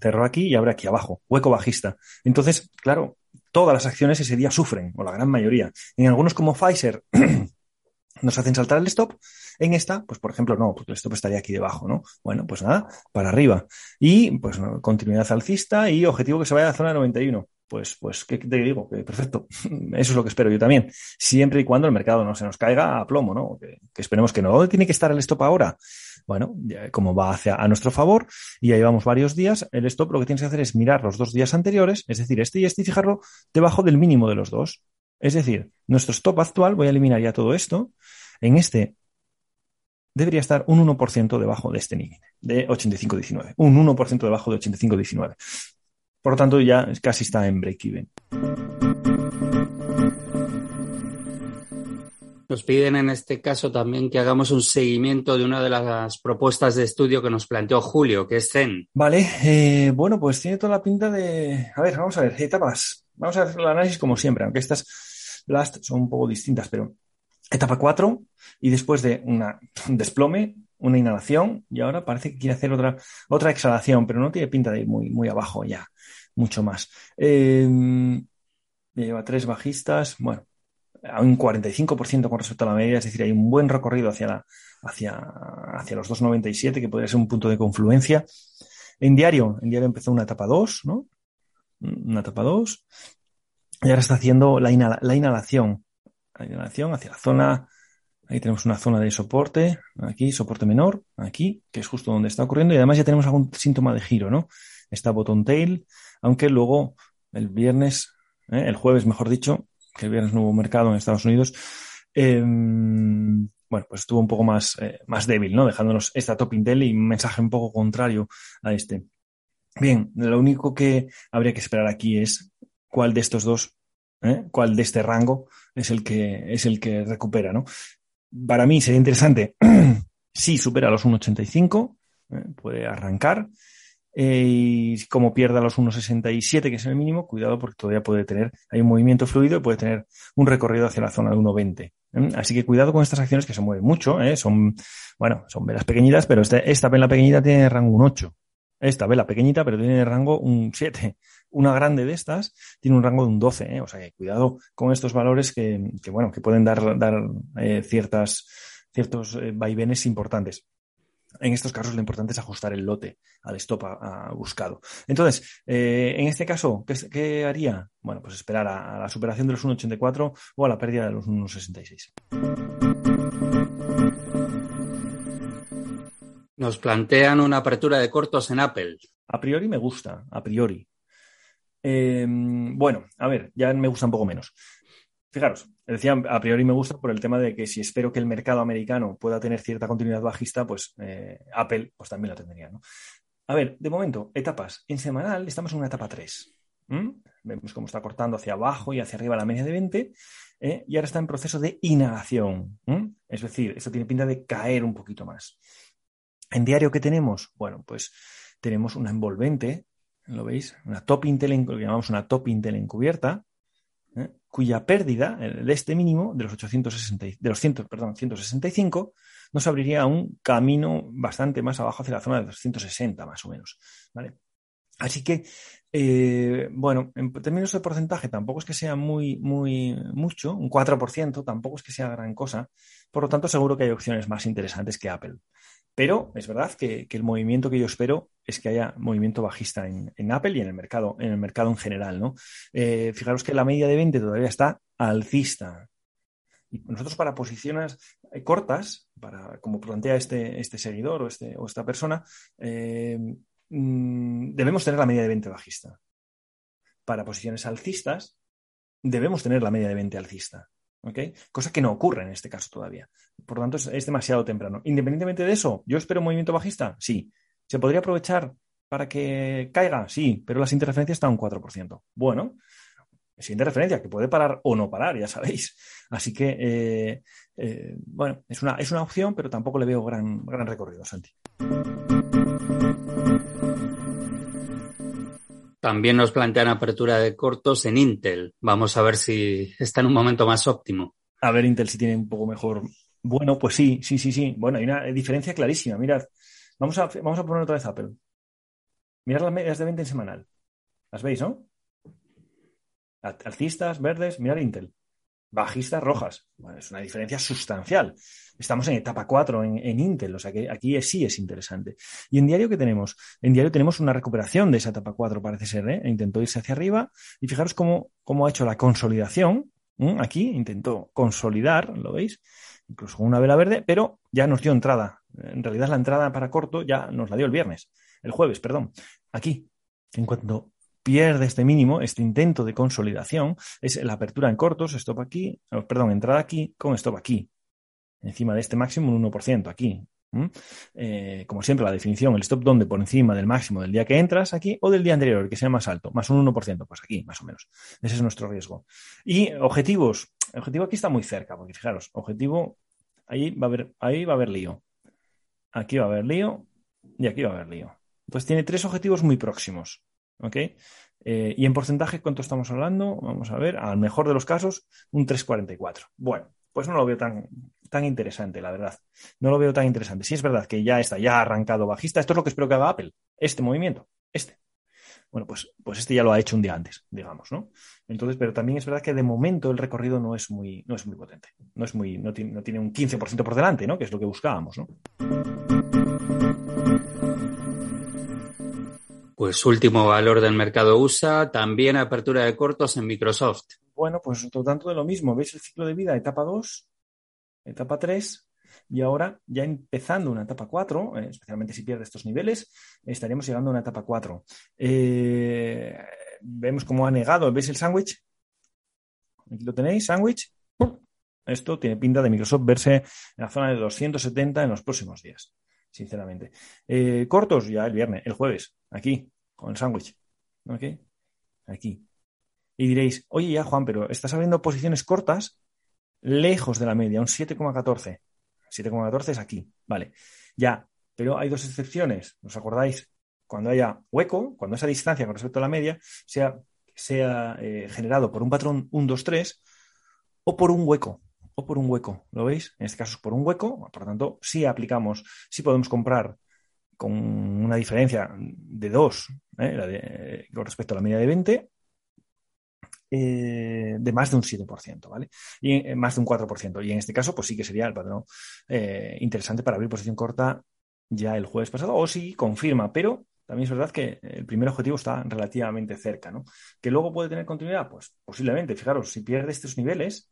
Cerró aquí y abre aquí abajo, hueco bajista. Entonces, claro, todas las acciones ese día sufren, o la gran mayoría. En algunos como Pfizer nos hacen saltar el stop. En esta, pues por ejemplo, no, porque el stop estaría aquí debajo, ¿no? Bueno, pues nada, para arriba. Y pues continuidad alcista y objetivo que se vaya a la zona 91. Pues, pues, ¿qué te digo? Que perfecto. Eso es lo que espero yo también. Siempre y cuando el mercado no se nos caiga a plomo, ¿no? Que, esperemos que no. ¿Dónde tiene que estar el stop ahora? Bueno, como va hacia a nuestro favor y ya llevamos varios días, el stop lo que tienes que hacer es mirar los dos días anteriores, es decir, este y este y fijarlo debajo del mínimo de los dos. Es decir, nuestro stop actual, voy a eliminar ya todo esto, en este debería estar un 1% debajo de este límite, de 85.19. Un 1% debajo de 85.19. Por lo tanto, ya casi está en break-even. Nos piden en este caso también que hagamos un seguimiento de una de las propuestas de estudio que nos planteó Julio, que es Zen. Vale, eh, bueno, pues tiene toda la pinta de... A ver, vamos a ver, etapas. Vamos a hacer el análisis como siempre, aunque estas Blast son un poco distintas, pero etapa 4 y después de una, un desplome, una inhalación y ahora parece que quiere hacer otra, otra exhalación, pero no tiene pinta de ir muy, muy abajo ya, mucho más. Eh, lleva tres bajistas, bueno, a un 45% con respecto a la media, es decir, hay un buen recorrido hacia, la, hacia, hacia los 2,97, que podría ser un punto de confluencia. En diario, en diario empezó una etapa 2, ¿no? Una etapa 2. Y ahora está haciendo la, la inhalación. La inhalación hacia la zona Ahí tenemos una zona de soporte, aquí, soporte menor, aquí, que es justo donde está ocurriendo. Y además ya tenemos algún síntoma de giro, ¿no? Está bottom tail, aunque luego el viernes, ¿eh? el jueves, mejor dicho, que el viernes no hubo mercado en Estados Unidos, em, bueno, pues estuvo un poco más, eh, más débil, ¿no? Dejándonos esta top intel y un mensaje un poco contrario a este. Bien, lo único que habría que esperar aquí es cuál de estos dos, ¿eh? cuál de este rango es el que es el que recupera, ¿no? para mí sería interesante si supera los 1,85, ¿eh? puede arrancar. Eh, y como pierda los 1,67, que es el mínimo, cuidado porque todavía puede tener, hay un movimiento fluido y puede tener un recorrido hacia la zona de 1,20. ¿eh? Así que cuidado con estas acciones que se mueven mucho, son, bueno, son velas pequeñitas, pero esta vela pequeñita tiene rango un 8. Esta vela pequeñita, pero tiene rango un 7. Una grande de estas tiene un rango de un 12, ¿eh? o sea que cuidado con estos valores que, bueno, que pueden dar, dar eh, ciertas, ciertos eh, vaivenes importantes. En estos casos lo importante es ajustar el lote al stop a, buscado. Entonces, en este caso, ¿qué, haría? Bueno, pues esperar a, la superación de los 1,84 o a la pérdida de los 1,66. Nos plantean una apertura de cortos en Apple. A priori me gusta, a priori. Em, bueno, a ver, ya me gusta un poco menos. Fijaros, decía, a priori me gusta por el tema de que si espero que el mercado americano pueda tener cierta continuidad bajista, pues eh, Apple pues también la tendría, ¿no? A ver, de momento, etapas. En semanal estamos en una etapa 3. Vemos cómo está cortando hacia abajo y hacia arriba la media de 20 ¿eh? y ahora está en proceso de inhalación. Es decir, esto tiene pinta de caer un poquito más. En diario, ¿qué tenemos? Bueno, pues tenemos una envolvente ¿lo veis? Una top Intel, que llamamos una top Intel encubierta. Cuya pérdida de este mínimo, de los 860, de los 100, perdón, 165, nos abriría un camino bastante más abajo hacia la zona de 260, más o menos. ¿vale? Así que, eh, bueno, en términos de porcentaje, tampoco es que sea muy, muy mucho, un 4%, tampoco es que sea gran cosa. Por lo tanto, seguro que hay opciones más interesantes que Apple. Pero es verdad que, el movimiento que yo espero es que haya movimiento bajista en, Apple y en el mercado, en el mercado en general, ¿no? Eh, fijaros que la media de 20 todavía está alcista. Y nosotros para posiciones eh, cortas, para, como plantea este, este seguidor o, este, esta persona, eh, mm, debemos tener la media de 20 bajista. Para posiciones alcistas, debemos tener la media de 20 alcista. Cosa que no ocurre en este caso todavía. Por lo tanto, es, demasiado temprano. Independientemente de eso, ¿yo espero un movimiento bajista? Sí. ¿Se podría aprovechar para que caiga? Sí, pero las interferencias están un 4%. Bueno, es interferencia que puede parar o no parar, ya sabéis. Así que, eh, eh, bueno, es una, es una opción, pero tampoco le veo gran, gran recorrido, Santi. También nos plantean apertura de cortos en Intel. Vamos a ver si está en un momento más óptimo. A ver, Intel si tiene un poco mejor. Bueno, pues sí, sí, sí, sí. Bueno, hay una diferencia clarísima. Mirad, vamos a, vamos a poner otra vez Apple. Mirad las medias de 20 en semanal. Las veis, ¿no? Alcistas, verdes, mirad Intel. Bajistas rojas. Bueno, es una diferencia sustancial. Estamos en etapa 4 en, Intel, o sea que aquí sí es interesante. ¿Y en diario qué tenemos? En diario tenemos una recuperación de esa etapa 4, parece ser, ¿eh? Intentó irse hacia arriba y fijaros cómo, cómo ha hecho la consolidación. Aquí intentó consolidar, ¿lo veis? Incluso con una vela verde, pero ya nos dio entrada. En realidad la entrada para corto ya nos la dio el viernes, el jueves, perdón. Aquí, en cuanto pierde este mínimo, este intento de consolidación, es la apertura en cortos, stop aquí, perdón, entrada aquí con stop aquí. Encima de este máximo un 1% aquí. Eh, como siempre, la definición, el stop donde por encima del máximo del día que entras aquí o del día anterior, que sea más alto, más un 1%, pues aquí, más o menos. Ese es nuestro riesgo. Y objetivos. El objetivo aquí está muy cerca, porque fijaros, objetivo, ahí va a haber, ahí va a haber lío. Aquí va a haber lío y aquí va a haber lío. Entonces tiene tres objetivos muy próximos. ¿Ok? Eh, y en porcentaje, ¿cuánto estamos hablando? Vamos a ver, al mejor de los casos, un 3,44. Bueno, pues no lo veo tan, tan interesante, la verdad. No lo veo tan interesante. Si es verdad que ya está, ya ha arrancado bajista. Esto es lo que espero que haga Apple. Este movimiento, este. Bueno, pues, pues este ya lo ha hecho un día antes, digamos, ¿no? Entonces, pero también es verdad que de momento el recorrido no es muy, no es muy potente. No es muy, no tiene, no tiene un 15% por delante, ¿no? Que es lo que buscábamos, ¿no? Pues último valor del mercado USA, también apertura de cortos en Microsoft. Bueno, pues todo tanto de lo mismo. ¿Veis el ciclo de vida? Etapa 2, etapa 3 y ahora ya empezando una etapa 4, eh, especialmente si pierde estos niveles, estaríamos llegando a una etapa 4. Eh, vemos cómo ha negado, ¿veis el sándwich? Aquí lo tenéis, sándwich. Esto tiene pinta de Microsoft verse en la zona de 270 en los próximos días sinceramente. Eh, cortos ya el viernes, el jueves, aquí, con el sándwich. ¿Ok? Aquí. Y diréis, oye ya Juan, pero estás abriendo posiciones cortas lejos de la media, un 7,14. 7,14 es aquí, vale. Ya, pero hay dos excepciones, ¿os acordáis? Cuando haya hueco, cuando esa distancia con respecto a la media sea, sea eh, generado por un patrón 1, 2, 3 o por un hueco o por un hueco, ¿lo veis? En este caso es por un hueco, por lo tanto, si aplicamos, si podemos comprar con una diferencia de 2 ¿eh? con respecto a la media de 20, eh, de más de un 7%, ¿vale? Y eh, más de un 4%. Y en este caso, pues sí que sería el patrón interesante para abrir posición corta ya el jueves pasado, o si confirma, pero también es verdad que el primer objetivo está relativamente cerca, ¿no? Que luego puede tener continuidad, pues posiblemente, fijaros, si pierde estos niveles,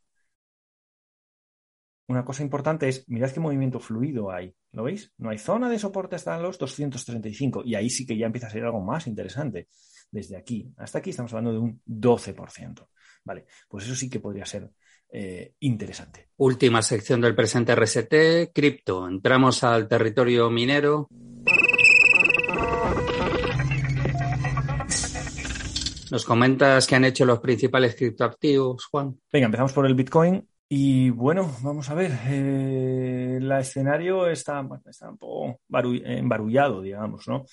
una cosa importante es, mirad qué movimiento fluido hay. ¿Lo veis? No hay zona de soporte hasta los 235 y ahí sí que ya empieza a ser algo más interesante. Desde aquí hasta aquí estamos hablando de un 12%. Vale, pues eso sí que podría ser eh, interesante. Última sección del presente RST, cripto. Entramos al territorio minero. ¿Nos comentas qué han hecho los principales criptoactivos, Juan? Venga, empezamos por el Bitcoin. Y bueno, vamos a ver, eh, el escenario está, está un poco embarullado, digamos, ¿no?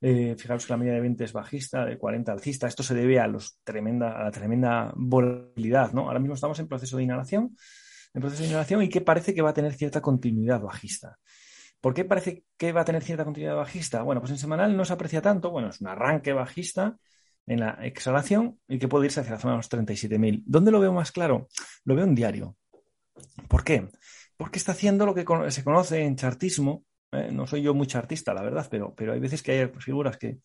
Eh, fijaros que la media de 20 es bajista, de 40 alcista. Esto se debe a, los tremenda, a la tremenda volatilidad, ¿no? Ahora mismo estamos en proceso de inhalación, en proceso de inhalación y que parece que va a tener cierta continuidad bajista. ¿Por qué parece que va a tener cierta continuidad bajista? Bueno, pues en semanal no se aprecia tanto, bueno, es un arranque bajista, en la exhalación y que puede irse hacia la zona de los 37.000. ¿Dónde lo veo más claro? Lo veo en diario. ¿Por qué? Porque está haciendo lo que se conoce en chartismo. ¿eh? No soy yo muy chartista, la verdad, pero, pero hay veces que hay figuras que,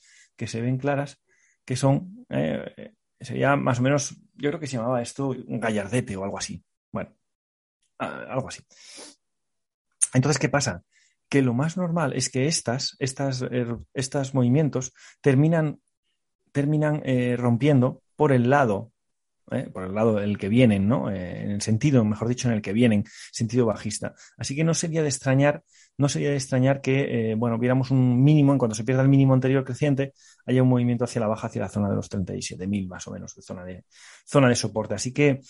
se ven claras que son, eh, sería más o menos, yo creo que se llamaba esto un gallardete o algo así. Bueno, algo así. Entonces, ¿qué pasa? Que lo más normal es que estas, estas, er, estos movimientos terminan, terminan eh, rompiendo por el lado ¿eh? por el lado del que vienen, ¿no? Eh, en el sentido, mejor dicho, en el que vienen, sentido bajista. Así que no sería de extrañar, no sería de extrañar que, eh, bueno, viéramos un mínimo, en cuanto se pierda el mínimo anterior creciente, haya un movimiento hacia la baja, hacia la zona de los 37.000 más o menos, de zona de, zona de soporte. Así que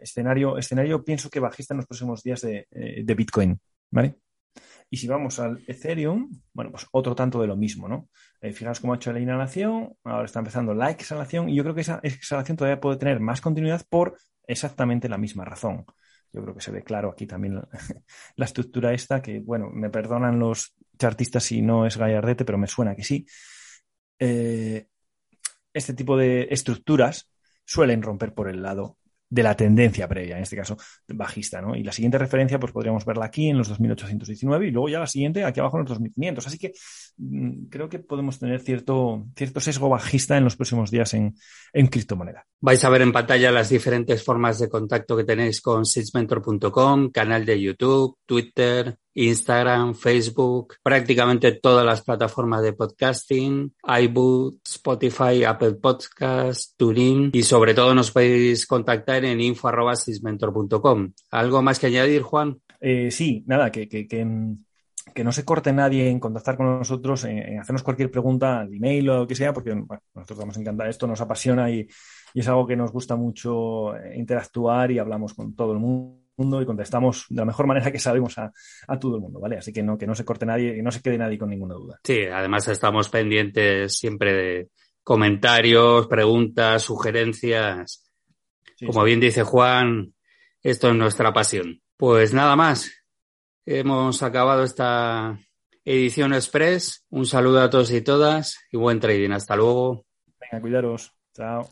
escenario, escenario pienso que bajista en los próximos días de, de Bitcoin, ¿vale? Y si vamos al Ethereum, bueno, pues otro tanto de lo mismo, ¿no? Eh, fijaos cómo ha hecho la inhalación, ahora está empezando la exhalación y yo creo que esa exhalación todavía puede tener más continuidad por exactamente la misma razón. Yo creo que se ve claro aquí también la, estructura esta, que bueno, me perdonan los chartistas si no es gallardete, pero me suena que sí. Eh, este tipo de estructuras suelen romper por el lado de la tendencia previa, en este caso bajista, ¿no? Y la siguiente referencia, pues podríamos verla aquí en los 2819 y luego ya la siguiente aquí abajo en los 2500. Así que mm, creo que podemos tener cierto, cierto sesgo bajista en los próximos días en, en criptomoneda. Vais a ver en pantalla las diferentes formas de contacto que tenéis con sitesmentor.com, canal de YouTube, Twitter, Instagram, Facebook, prácticamente todas las plataformas de podcasting, iBook, Spotify, Apple Podcast, Turing y sobre todo nos podéis contactar en info.sismentor.com. ¿Algo más que añadir, Juan? Eh, sí, nada, que, que, que, no se corte nadie en contactar con nosotros, en, hacernos cualquier pregunta al email o lo que sea, porque nosotros estamos encantados, esto nos apasiona y, y es algo que nos gusta mucho interactuar y hablamos con todo el mundo y contestamos de la mejor manera que sabemos a, todo el mundo, ¿vale? Así que no, que no se corte nadie, que no se quede nadie con ninguna duda. Sí, además estamos pendientes siempre de comentarios, preguntas, sugerencias. Como bien dice Juan, esto es nuestra pasión. Pues nada más. Hemos acabado esta edición express. Un saludo a todos y todas y buen trading. Hasta luego. Venga, cuidaros. Chao.